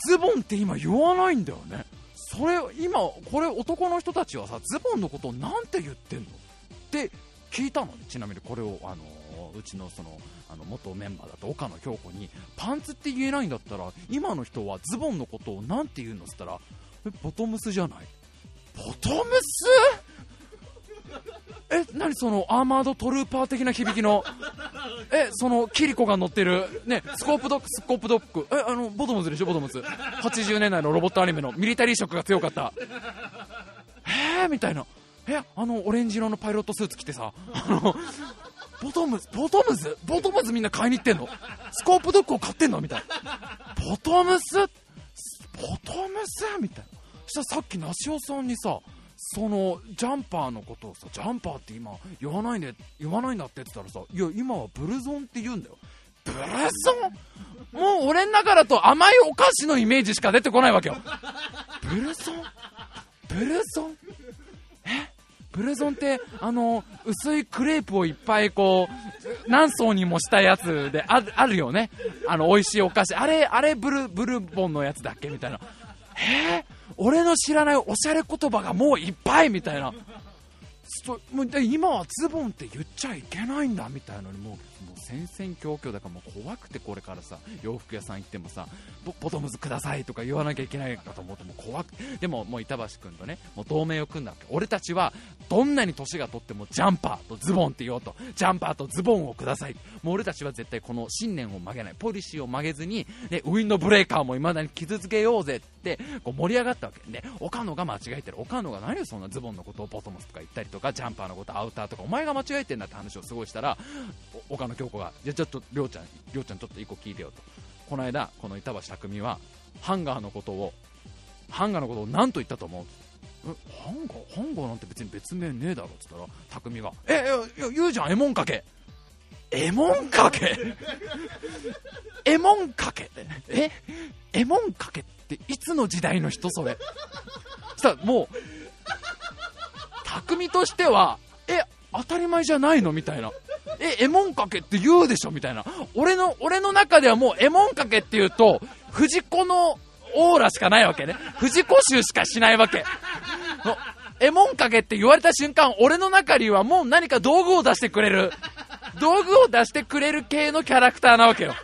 [SPEAKER 1] ズボンって今言わないんだよね。それ今これ男の人たちはさズボンのことをなんて言ってんの？って聞いたのね。ちなみにこれをあのうちのそのあの元メンバーだと岡野京子にパンツって言えないんだったら今の人はズボンのことをなんて言うのっつったらえボトムスじゃない？ボトムス？え何そのアーマードトルーパー的な響きの？えそのキリコが乗ってる？ねスコープドッグスコープドッグえあのボトムズでしょ？ボトムズ。80年代のロボットアニメのミリタリー色が強かった。えーみたいな。えあのオレンジ色のパイロットスーツ着てさあのボトムズボトムズ？ボトムズみんな買いに行ってんの？スコープドッグを買ってんの？みたいな。ボトムス？ボトムス？みたいな。そしたらさっき梨尾さんにさそのジャンパーのことをさジャンパーって今言わないね言わないんだって言ってたらさいや今はブルゾンって言うんだよ。ブルゾン？もう俺の中だと甘いお菓子のイメージしか出てこないわけよ。ブルゾン？ブルゾン？ブルゾンってあの薄いクレープをいっぱいこう何層にもしたやつでああるよね。あの美味しいお菓子。あれあれブルブルボンのやつだっけ？みたいな。え？俺の知らないおしゃれ言葉がもういっぱいみたいな。そもう今はズボンって言っちゃいけないんだみたいなのにもうもう戦々恐々だからもう怖くてこれからさ洋服屋さん行ってもさボトムズくださいとか言わなきゃいけないかと思ってもう怖くでももう板橋君とねもう同盟を組んだわけ。俺たちはどんなに年が取ってもジャンパーとズボンって言おうと。ジャンパーとズボンをください。もう俺たちは絶対この信念を曲げない。ポリシーを曲げずに、ね、ウィンドブレーカーも未だに傷つけようぜってこう盛り上がったわけ。で岡野が間違えてる。岡野が何をそんなズボンのことをボトムスとか言ったりとかジャンパーのことアウターとかお前が間違えてんだって話をすごいしたら岡野京子がじゃちょっとりょうちゃんりょうちゃんちょっと一個聞いてよと。この間この板橋匠はハンガーのことをハンガーのことを何と言ったと思う？えハンガーハンガーなんて別に別名ねえだろっつったら匠がえいや言うじゃんエモンかけ。エモンかけ？エモンかけって？え？エモンかけっていつの時代の人それ？したらもう匠としてはえ当たり前じゃないの？みたいな。えエモンかけって言うでしょみたいな。俺の俺の中ではもうエモンかけって言うと藤子のオーラしかないわけね。藤子集しかしないわけ。のエモンかけって言われた瞬間俺の中にはもう何か道具を出してくれる道具を出してくれる系のキャラクターなわけよ。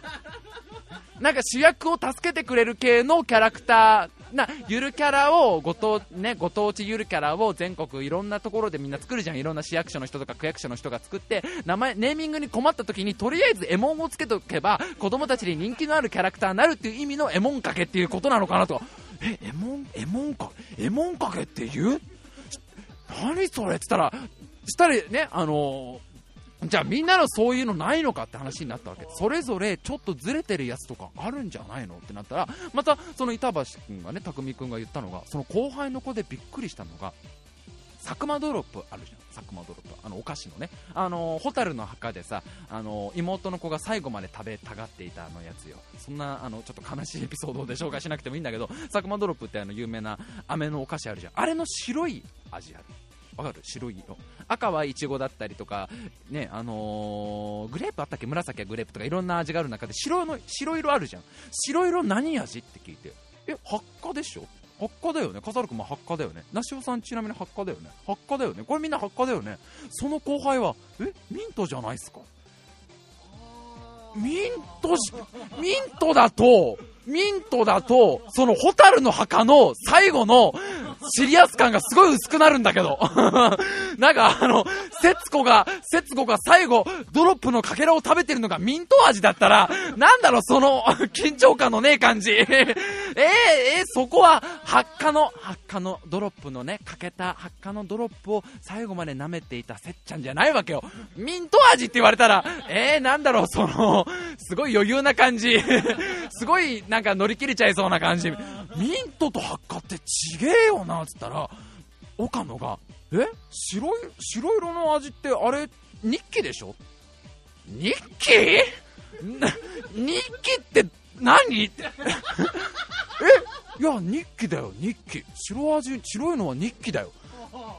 [SPEAKER 1] なんか主役を助けてくれる系のキャラクターなゆるキャラをご当,、ね、ご当地ゆるキャラを全国いろんなところでみんな作るじゃん。いろんな市役所の人とか区役所の人が作って名前ネーミングに困った時にとりあえずエモンをつけとけば子供たちに人気のあるキャラクターになるっていう意味のエモンかけっていうことなのかなと。えエモンエモンかエモンかけって言う？何それ？って言ったらしたらねあのじゃあみんなのそういうのないのかって話になったわけ。それぞれちょっとずれてるやつとかあるんじゃないのってなったらまたその板橋君がね匠君が言ったのがその後輩の子でびっくりしたのが佐久間ドロップあるじゃん。佐久間ドロップ。あのお菓子のね。あの蛍の墓でさあの妹の子が最後まで食べたがっていたあのやつよ。そんなあのちょっと悲しいエピソードで紹介しなくてもいいんだけど佐久間ドロップってあの有名な飴のお菓子あるじゃん。あれの白い味ある。わかる？白い色赤はいちごだったりとか、ねあのー、グレープあったっけ？紫はグレープとかいろんな味がある中で白の白色あるじゃん。白色何味？って聞いて。え発火でしょ？発火だよね。笠原君も発火だよね。梨尾さんちなみに発火だよね。発火だよね。これみんな発火だよね。その後輩はえ？ミントじゃないっすか？ミントミントだとミントだと、そのホタルの墓の最後のシリアス感がすごい薄くなるんだけど。なんかあの、節子が、節子が最後、ドロップのかけらを食べてるのがミント味だったら、なんだろう、その、緊張感のねえ感じ。えー、えー、そこは、発火の、発火のドロップのね、かけた発火のドロップを最後まで舐めていたせっちゃんじゃないわけよ。ミント味って言われたら、えー、なんだろう、その、すごい余裕な感じ。すごい、ななんか乗り切れちゃいそうな感じ。ミントと発火ってちげえよな、つったら、岡野が、え？白い、白色の味ってあれ、日記でしょ？日記？日記って何？って。え？いや、日記だよ、日記。白味、白いのは日記だよ。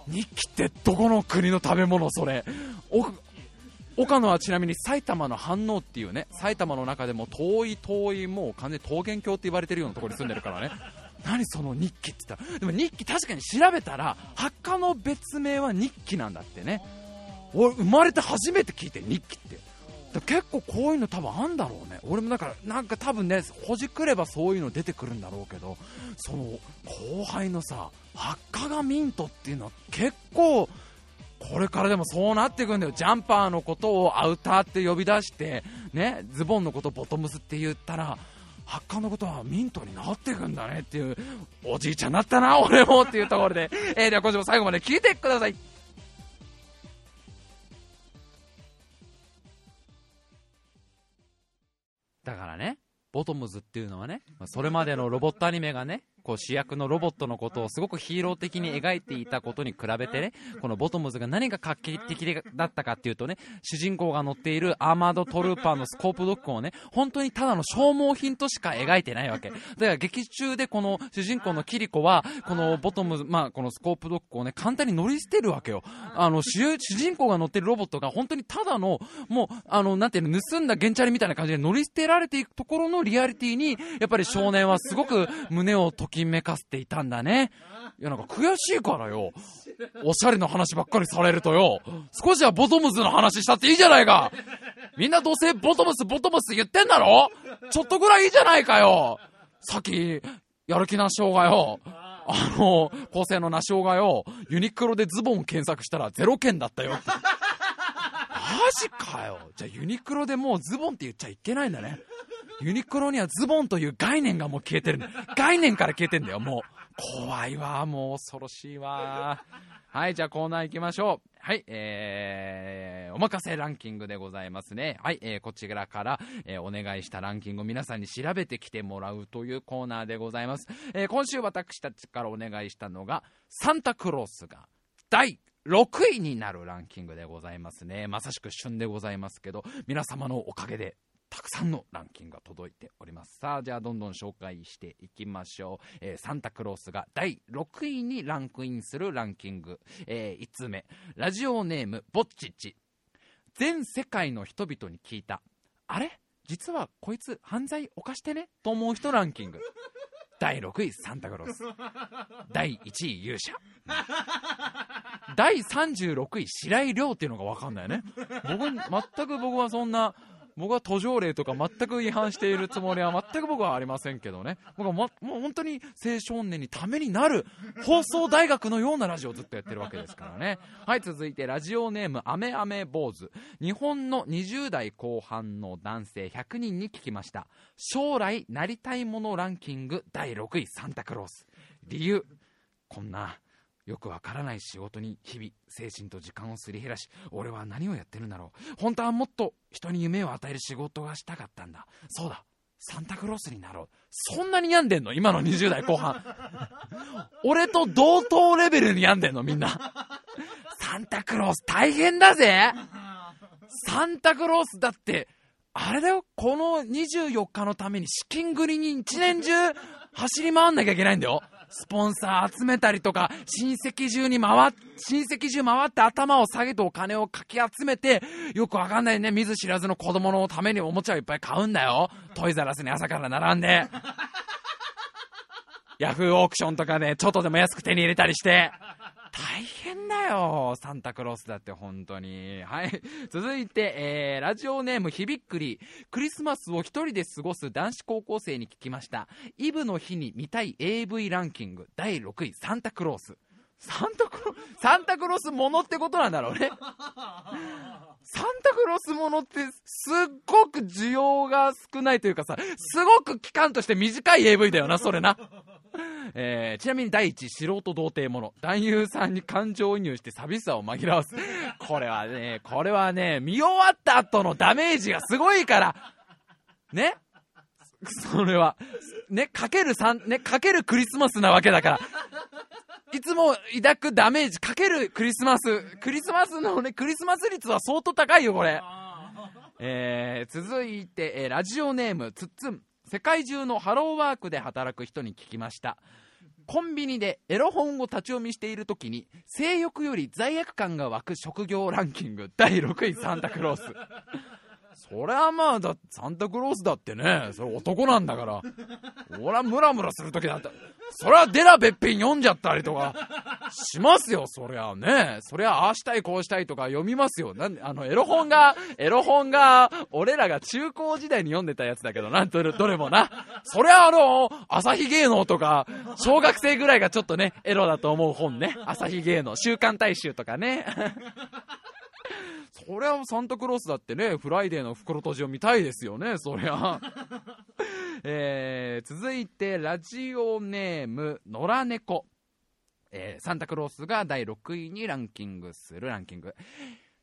[SPEAKER 1] 日記ってどこの国の食べ物それ？岡野はちなみに埼玉の飯能っていうね埼玉の中でも遠い遠いもう完全に桃源郷って言われてるようなところに住んでるからね。何その日記って言った？らでも日記確かに調べたら墓の別名は日記なんだってね。俺生まれて初めて聞いて日記って。結構こういうの多分あんだろうね。俺もだからなんか多分ねほじくればそういうの出てくるんだろうけどその後輩のさ墓がミントっていうのは結構これからでもそうなっていくんだよ、ジャンパーのことをアウターって呼び出して、ね、ズボンのことをボトムスって言ったら、発汗のことはミントになっていくんだねっていう、おじいちゃんなったな、俺もっていうところで、えー、では今週も最後まで聞いてください。だからね、ボトムズっていうのはねま、それまでのロボットアニメがね、こう主役のロボットのことをすごくヒーロー的に描いていたことに比べてね、このボトムズが何が画期的だったかっていうとね、主人公が乗っているアーマードトルーパーのスコープドッグをね、本当にただの消耗品としか描いてないわけ。だから劇中でこの主人公のキリコは、このボトムズ、まあこのスコープドッグをね、簡単に乗り捨てるわけよ。あの、主人公が乗ってるロボットが本当にただの、もう、あの、なんていうの、盗んだゲンチャリみたいな感じで乗り捨てられていくところのリアリティに、やっぱり少年はすごく胸をときめかせていたんだね。いや、なんか悔しいからよ。おしゃれな話ばっかりされるとよ。少しはボトムズの話したっていいじゃないか。みんなどうせボトムス、ボトムス言ってんだろ？ちょっとぐらいいいじゃないかよ。さっき、やる気なしょうがよ。あの、構成のなしょうがよ。ユニクロでズボン検索したらゼロ件だったよ。マジかよ。じゃあユニクロでもうズボンって言っちゃいけないんだね。ユニクロにはズボンという概念がもう消えてる概念から消えてんだよ、もう。怖いわ、もう恐ろしいわ。はい、じゃあコーナー行きましょう。はい、えー、お任せランキングでございますね。はい、えー、こちらから、えー、お願いしたランキングを皆さんに調べてきてもらうというコーナーでございます。えー、今週私たちからお願いしたのが、サンタクロースが第6位になるランキングでございますね。まさしく旬でございますけど、皆様のおかげでたくさんのランキングが届いております。さあ、じゃあどんどん紹介していきましょう。えー、サンタクロースが第6位にランクインするランキング。えー、5つ目。ラジオネーム、ぼっちち。全世界の人々に聞いた。あれ？実はこいつ犯罪犯してね？と思う人ランキング。第6位、サンタクロース。第1位、勇者。第36位、白井亮っていうのがわかんないよね。僕、全く僕はそんな、僕は途上例とか全く違反しているつもりは全く僕はありませんけどね。僕はももう本当に青少年にためになる放送大学のようなラジオをずっとやってるわけですからね。はい、続いてラジオネーム、アメアメ坊主。日本の20代後半の男性100人に聞きました。将来なりたいものランキング第6位、サンタクロース。理由、こんなよくわからない仕事に日々精神と時間をすり減らし俺は何をやってるんだろう。本当はもっと人に夢を与える仕事がしたかったんだ。そうだ。サンタクロースになろう。そんなに病んでんの今の20代後半。俺と同等レベルに病んでんのみんな。サンタクロース大変だぜ。サンタクロースだってあれだよ。この24日のために資金繰りに一年中走り回んなきゃいけないんだよ。スポンサー集めたりとか、親戚中に回っ、親戚中回って頭を下げてお金をかき集めて、よくわかんないね、見ず知らずの子供のためにおもちゃをいっぱい買うんだよ。トイザラスに朝から並んで。ヤフーオークションとかで、ちょっとでも安く手に入れたりして。大変だよ、サンタクロースだって本当に。はい。続いて、えー、ラジオネームひびっくり。クリスマスを一人で過ごす男子高校生に聞きました。イブの日に見たい AV ランキング第6位、サンタクロース。サンタクロ、サンタクロースものってことなんだろうね。サンタクロースものってすっごく需要が少ないというかさ、すごく期間として短い AV だよな、それな。えー、ちなみに第一、素人童貞もの。男優さんに感情移入して寂しさを紛らわす。これはね、これはね、見終わった後のダメージがすごいから。ね？それは。ね、かける3、ね、かけるクリスマスなわけだから。いつも抱くダメージかけるクリスマス。クリスマスのね、クリスマス率は相当高いよ、これ。えー、続いて、えー、ラジオネーム、つっつん。世界中のハローワークで働く人に聞きました。コンビニでエロ本を立ち読みしている時に性欲より罪悪感が湧く職業ランキング。第6位サンタクロース。そりゃまあだサンタクロースだってね。それ男なんだから。俺はムラムラする時だったそりゃデラべっぴん読んじゃったりとか。しますよそりゃね。そりゃああしたいこうしたいとか読みますよ。なんあのエロ本がエロ本が俺らが中高時代に読んでたやつだけどな。んとどれもな。そりゃあの朝日芸能とか小学生ぐらいがちょっとねエロだと思う本ね。朝日芸能週刊大衆とかね。そりゃサンタクロースだってね、フライデーの袋とじを見たいですよね、そりゃ。えー、続いて、ラジオネーム、野良猫。えー、サンタクロースが第6位にランキングするランキング。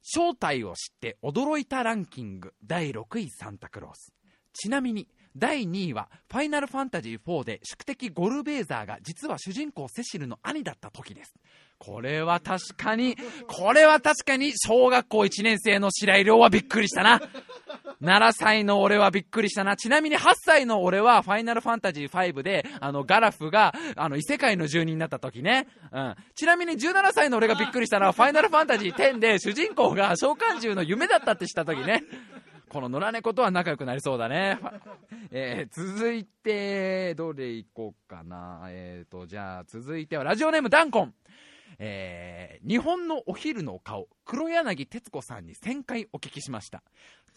[SPEAKER 1] 正体を知って驚いたランキング第6位サンタクロース。ちなみに、第2位は、ファイナルファンタジー4で宿敵ゴルベーザーが実は主人公セシルの兄だった時です。これは確かに、これは確かに小学校1年生の白井亮はびっくりしたな。7歳の俺はびっくりしたな。ちなみに8歳の俺はファイナルファンタジー5で、あの、ガラフが、あの、異世界の住人になった時ね。うん。ちなみに17歳の俺がびっくりしたのは、ファイナルファンタジー10で主人公が召喚獣の夢だったってした時ね。この野良猫とは仲良くなりそうだね。えー、続いて、どれ行こうかな。えっ、ー、と、じゃあ、続いては、ラジオネームダンコン。えー、日本のお昼の顔、黒柳徹子さんに1000回お聞きしました。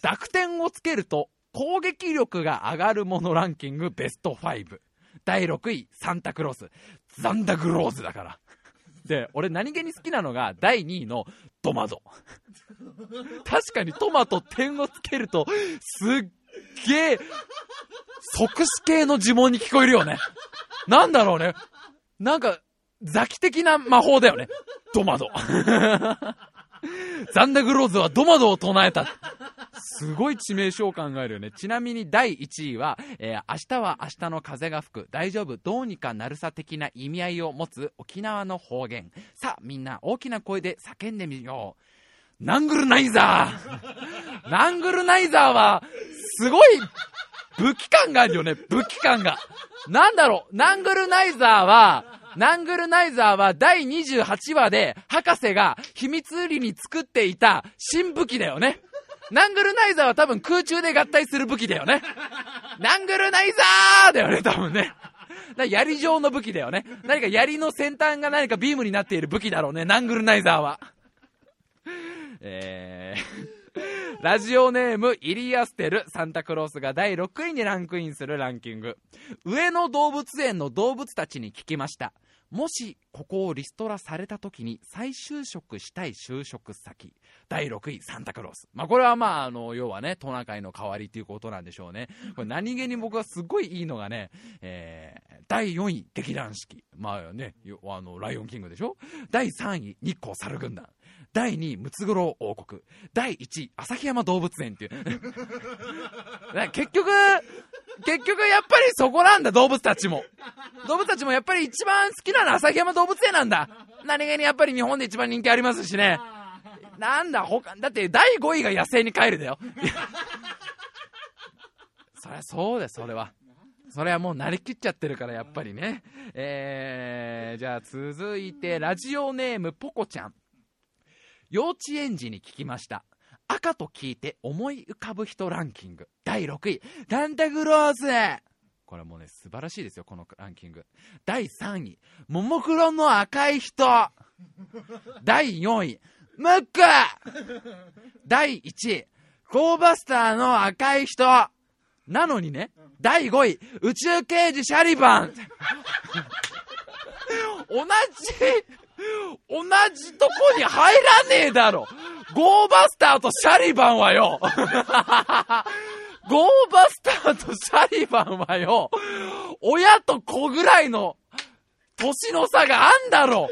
[SPEAKER 1] 濁点をつけると、攻撃力が上がるものランキングベスト5。第6位、サンタクロース。ザンダグローズだから。で、俺何気に好きなのが、第2位のトマト。確かにトマト点をつけると、すっげえ、即死系の呪文に聞こえるよね。なんだろうね。なんか、ザキ的な魔法だよね。ドマド。ザンダグローズはドマドを唱えた。すごい致命傷を考えるよね。ちなみに第1位は、えー、明日は明日の風が吹く、大丈夫、どうにかなるさ的な意味合いを持つ沖縄の方言。さあ、みんな大きな声で叫んでみよう。ナングルナイザー ナングルナイザーは、すごい武器感があるよね、武器感が。なんだろう、ナングルナイザーは、ナングルナイザーは第28話で博士が秘密裏に作っていた新武器だよね。ナングルナイザーは多分空中で合体する武器だよね。ナングルナイザーだよね、多分ね。槍状の武器だよね。何か槍の先端が何かビームになっている武器だろうね、ナングルナイザーは。えーラジオネーム、イリアステル、サンタクロースが第6位にランクインするランキング。上野動物園の動物たちに聞きました。もしここをリストラされた時に再就職したい就職先。第6位サンタクロース、まあ、これはまああの要はねトナカイの代わりということなんでしょうね。これ何気に僕はすごいいいのがね、えー、第4位劇団四季。まあねあのライオンキングでしょ？第3位日光猿軍団。第2位ムツゴロウ王国。第1位旭山動物園っていう。結局結局やっぱりそこなんだ動物たちも。動物たちもやっぱり一番好きなのは旭山動物園なんだ。何気にやっぱり日本で一番人気ありますしね。なんだ他だって第5位が野生に帰るだよ。そりゃそうですそれは。それはもう慣れきっちゃってるからやっぱりね。えー、じゃあ続いてラジオネームポコちゃん幼稚園児に聞きました。赤と聞いて思い浮かぶ人ランキング。第6位サンタクロース。これもうね素晴らしいですよこのランキング。第3位ももクロの赤い人。第4位ムック。第1位ゴーバスターの赤い人。なのにね第5位宇宙刑事シャリバン。同じ同じとこに入らねえだろ。ゴーバスターとシャリバンはよ。ゴーバスターとシャリバンはよ。親と子ぐらいの年の差があんだろ。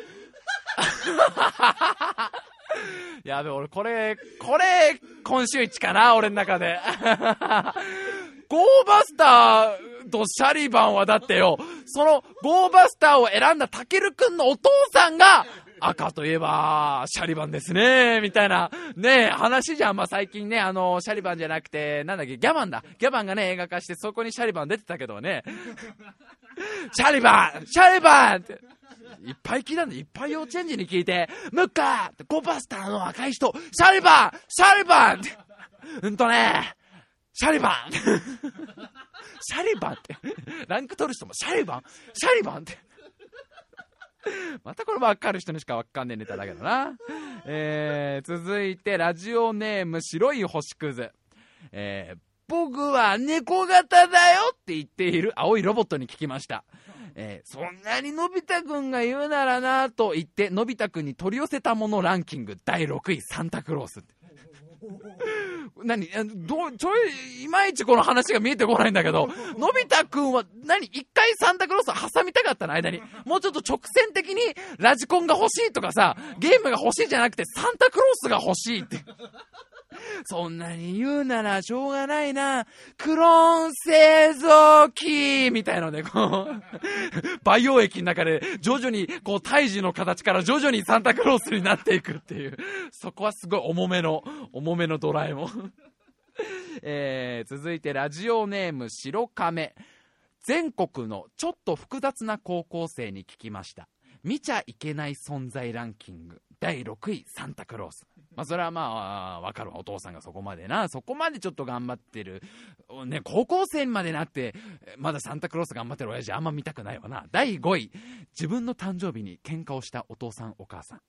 [SPEAKER 1] やべ、俺これ、これ、今週一かな、俺の中で。ゴーバスターとシャリバンはだってよ、そのゴーバスターを選んだタケルくんのお父さんが、赤といえば、シャリバンですね、みたいな、ね話じゃん。まあ、最近ね、あの、シャリバンじゃなくて、なんだっけ、ギャバンだ。ギャバンがね、映画化して、そこにシャリバン出てたけどね、シャリバンシャリバンって、いっぱい聞いたんだいっぱい幼稚園児に聞いて、ムッカーゴーバスターの赤い人、シャリバンシャリバンって、うんとね、シャリバンシャリバンって。ランク取る人もシャリバンシャリバンって。またこれ分かる人にしか分かんねえネタだけどな。えー、続いて、ラジオネーム白い星屑。えー、僕は猫型だよって言っている青いロボットに聞きました。えー、そんなにのび太くんが言うならなと言って、のび太くんに取り寄せたものランキング第6位、サンタクロースって。何どちょい、いまいちこの話が見えてこないんだけど、のび太くんは何一回サンタクロース挟みたかったの間に。もうちょっと直線的にラジコンが欲しいとかさ、ゲームが欲しいじゃなくてサンタクロースが欲しいって。そんなに言うならしょうがないな。クローン製造機みたいので、こう、培養液の中で徐々に、こう、胎児の形から徐々にサンタクロースになっていくっていう、そこはすごい重めの、重めのドラえもん。えー、続いてラジオネーム白亀。全国のちょっと複雑な高校生に聞きました。見ちゃいけない存在ランキング。第6位、サンタクロース。まあ、それはまあ、わかるわ。お父さんがそこまでな、そこまでちょっと頑張ってる。ね、高校生までなって、まだサンタクロース頑張ってる親父あんま見たくないわな。第5位、自分の誕生日に喧嘩をしたお父さん、お母さん。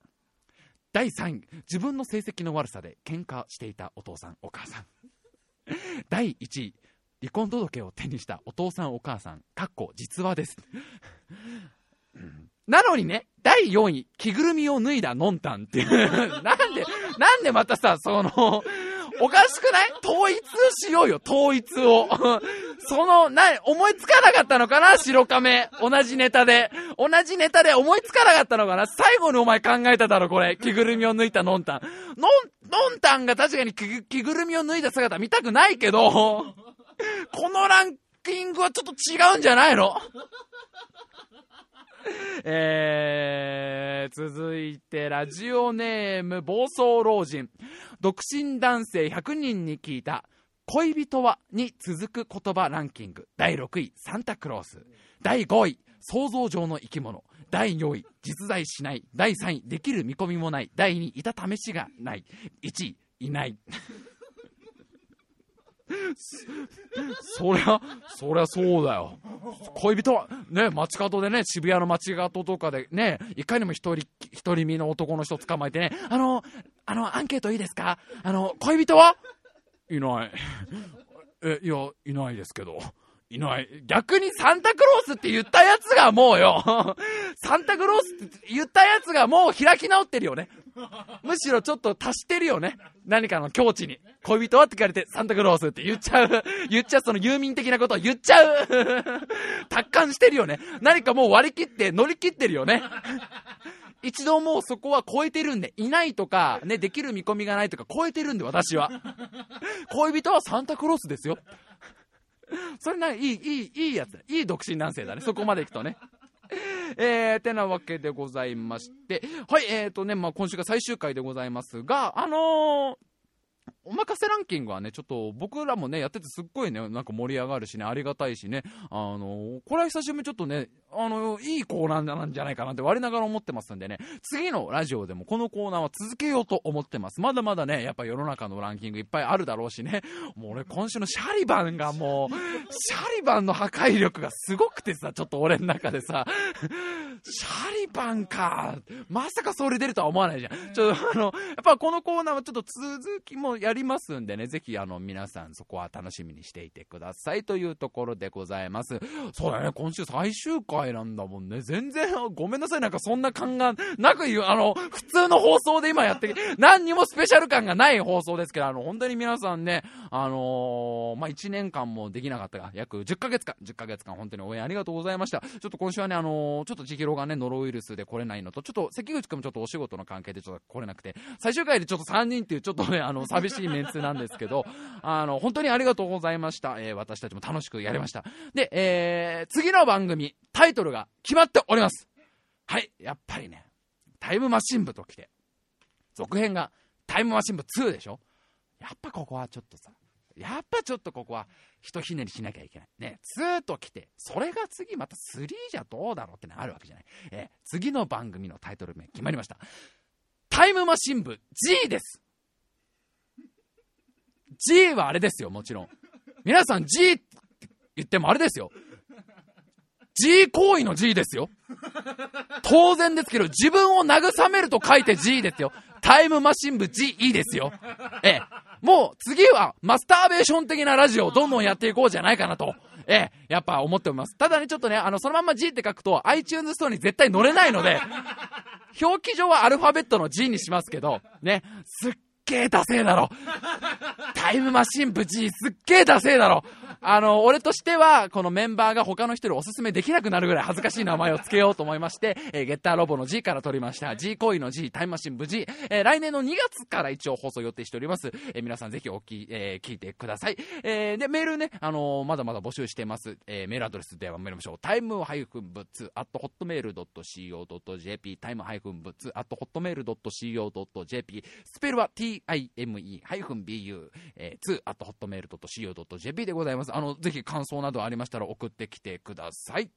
[SPEAKER 1] 第3位、自分の成績の悪さで喧嘩していたお父さん、お母さん。第1位、離婚届を手にしたお父さん、お母さん、かっこ実話です。なのにね、第4位、着ぐるみを脱いだのんたんっていう。なんで、なんでまたさ、その、おかしくない？統一しようよ、統一を。その、な、思いつかなかったのかな？白亀。同じネタで。同じネタで思いつかなかったのかな？最後にお前考えただろ、これ。着ぐるみを脱いだのんたん。のん、のんたんが確かに着ぐるみを脱いだ姿見たくないけど、このランキングはちょっと違うんじゃないの？えー、続いて、ラジオネーム、暴走老人。独身男性100人に聞いた、恋人は？に続く言葉ランキング。第6位、サンタクロース。第5位、想像上の生き物。第4位、実在しない。第3位、できる見込みもない。第2位、いた試しがない。1位、いない。そりゃ、そりゃそうだよ。恋人は、ね、街角でね、渋谷の街角とかでね、いかにも一人、一人身の男の人捕まえてね、あの、あの、アンケートいいですか？あの、恋人は？いない。え、いや、いないですけど。いない。逆にサンタクロースって言ったやつがもうよ、サンタクロースって言ったやつがもう開き直ってるよね。むしろちょっと足してるよね。何かの境地に。恋人はって聞かれて、サンタクロースって言っちゃう。言っちゃう、その遊民的なことを言っちゃう。達観してるよね。何かもう割り切って、乗り切ってるよね。一度もうそこは超えてるんで、いないとか、ね、できる見込みがないとか超えてるんで、私は。恋人はサンタクロースですよ。それな、いい、いい、いいやつだ。いい独身男性だね。そこまで行くとね。えー、てなわけでございまして、はい、えーとね、まあ、今週が最終回でございますが、あのーおまかせランキングはね、ちょっと僕らもね、やっててすっごいね、なんか盛り上がるしね、ありがたいしね、あの、これは久しぶりにちょっとね、あの、いいコーナーなんじゃないかなって我ながら思ってますんでね、次のラジオでもこのコーナーは続けようと思ってます。まだまだね、やっぱ世の中のランキングいっぱいあるだろうしね、もう俺今週のシャリバンがもう、シャリバンの破壊力がすごくてさ、ちょっと俺の中でさ、シャリバンか、まさかそれ出るとは思わないじゃん。ちょっとあの、やっぱこのコーナーはちょっと続きもやりますんでね、ぜひあの皆さんそこは楽しみにしていてくださいというところでございます。そうだね、今週最終回なんだもんね。全然、ごめんなさい、なんかそんな感がなく言う、あの、普通の放送で今やって、何にもスペシャル感がない放送ですけど、あの、本当に皆さんね、あのー、まあ、1年間もできなかったが、約10ヶ月間、10ヶ月間本当に応援ありがとうございました。ちょっと今週はね、あのー、ちょっと千尋がね、ノロウイルスで来れないのと、ちょっと関口くんもちょっとお仕事の関係でちょっと来れなくて、最終回でちょっと3人っていうちょっとね、あの、寂しいメンツなんですけど、あの、本当にありがとうございました。えー、私たちも楽しくやりました。で、えー、次の番組、タイトルが決まっております。はい、やっぱりね、タイムマシン部と来て、続編がタイムマシン部2でしょ？やっぱここはちょっとさ、やっぱちょっとここは、ひとひねりしなきゃいけない。ね、2と来て、それが次また3じゃどうだろうってのあるわけじゃない。えー、次の番組のタイトル名決まりました。タイムマシン部 G です !G はあれですよ、もちろん。皆さん G って言ってもあれですよ。G 行為の G ですよ。当然ですけど、自分を慰めると書いて G ですよ。タイムマシン部 G いいですよ。ええ。もう次はマスターベーション的なラジオをどんどんやっていこうじゃないかなと。ええ、やっぱ思っております。ただね、ちょっとね、あの、そのまんま G って書くと iTunes ストアに絶対乗れないので、表記上はアルファベットの G にしますけど、ね、すっげえダセえだろ。タイムマシン部 G すっげえダセえだろ。あの、俺としては、このメンバーが他の人におすすめできなくなるぐらい恥ずかしい名前を付けようと思いまして、えー、ゲッターロボの G から取りました。自慰行為の G、タイムマシン部 G、えー、来年の2月から一応放送予定しております。えー、皆さんぜひおき、えー、聞いてください。えー、で、メールね、あのー、まだまだ募集してます。えー、メールアドレスでは参りましょう。 time ハイフン bu2、アット hotmail ドット CO.jp、 time ハイフン bu2、アット hotmail ドット CO.jp、スペルは TIME-BU2、アットホットメールドット CO.jp でございます。あの、ぜひ感想などありましたら送ってきてください。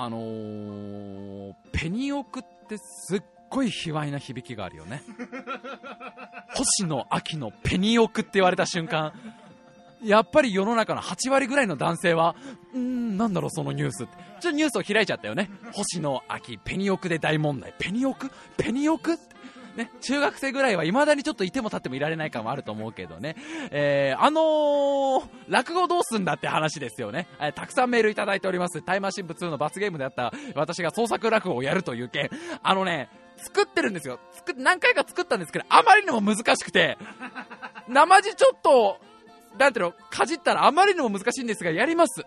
[SPEAKER 1] あのー、ペニオクってすっごい卑猥な響きがあるよね。星野秋のペニオクって言われた瞬間、やっぱり世の中の8割ぐらいの男性は、んー、なんだろう、そのニュース。ちょっとニュースを開いちゃったよね。星野秋、ペニオクで大問題。ペニオク？ペニオク？ね、中学生ぐらいは未だにちょっといても立ってもいられない感はあると思うけどね。えー、あのー、落語どうすんだって話ですよね。えー、たくさんメールいただいております。タイマーシン2の罰ゲームであった私が創作落語をやるという件。あのね、作ってるんですよ。作何回か作ったんですけど、あまりにも難しくて、生地ちょっと、なんていうの、かじったらあまりにも難しいんですが、やります。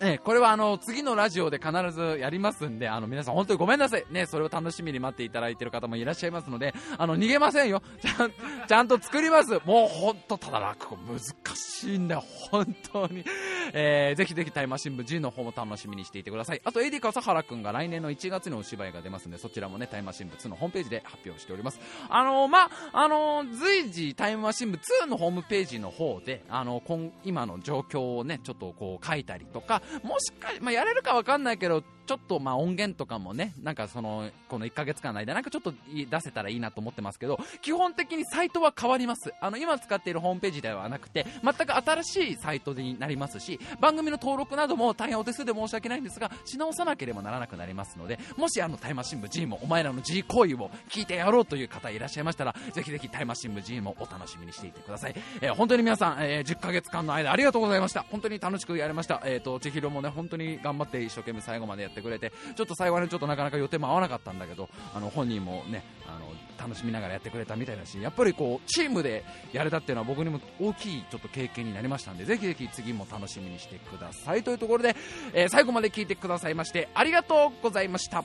[SPEAKER 1] えこれはあの、次のラジオで必ずやりますんで、あの、皆さん本当にごめんなさい。ね、それを楽しみに待っていただいている方もいらっしゃいますので、あの、逃げませんよ。ちゃん、ちゃんと作ります。もうほんと、ただ落語難しいんだよ。本当に。えー、ぜひぜひタイマー新聞 G の方も楽しみにしていてください。あと、AD 笠原くんが来年の1月にお芝居が出ますんで、そちらもね、タイマー新聞2のホームページで発表しております。あのー、まああのー、随時タイマー新聞2のホームページの方で、あの今、今の状況をね、ちょっとこう書いたりとか、もしか、まあ、やれるかわかんないけど、ちょっとまあ音源とかもね、なんかその、この1ヶ月間の間、なんかちょっと出せたらいいなと思ってますけど、基本的にサイトは変わります。あの、今使っているホームページではなくて、全く新しいサイトになりますし、番組の登録なども大変お手数で申し訳ないんですが、し直さなければならなくなりますので、もしあの、タイマー新聞 G もお前らの G 行為を聞いてやろうという方いらっしゃいましたら、ぜひぜひタイマー新聞 G もお楽しみにしていてください。えー、本当に皆さん、えー、10ヶ月間の間ありがとうございました。本当に楽しくやれました。えっ、ー、と、千尋もね、本当に頑張って一生懸命最後までやってくれて、ちょっと最後はね、ちょっとなかなか予定も合わなかったんだけど、あの、本人もね、あの、楽しみながらやってくれたみたいだし、やっぱりこう、チームでやれたっていうのは僕にも大きいちょっと経験になりましたんで、ぜひぜひ次も楽しみにしてください。というところで、えー、最後まで聞いてくださいまして、ありがとうございました。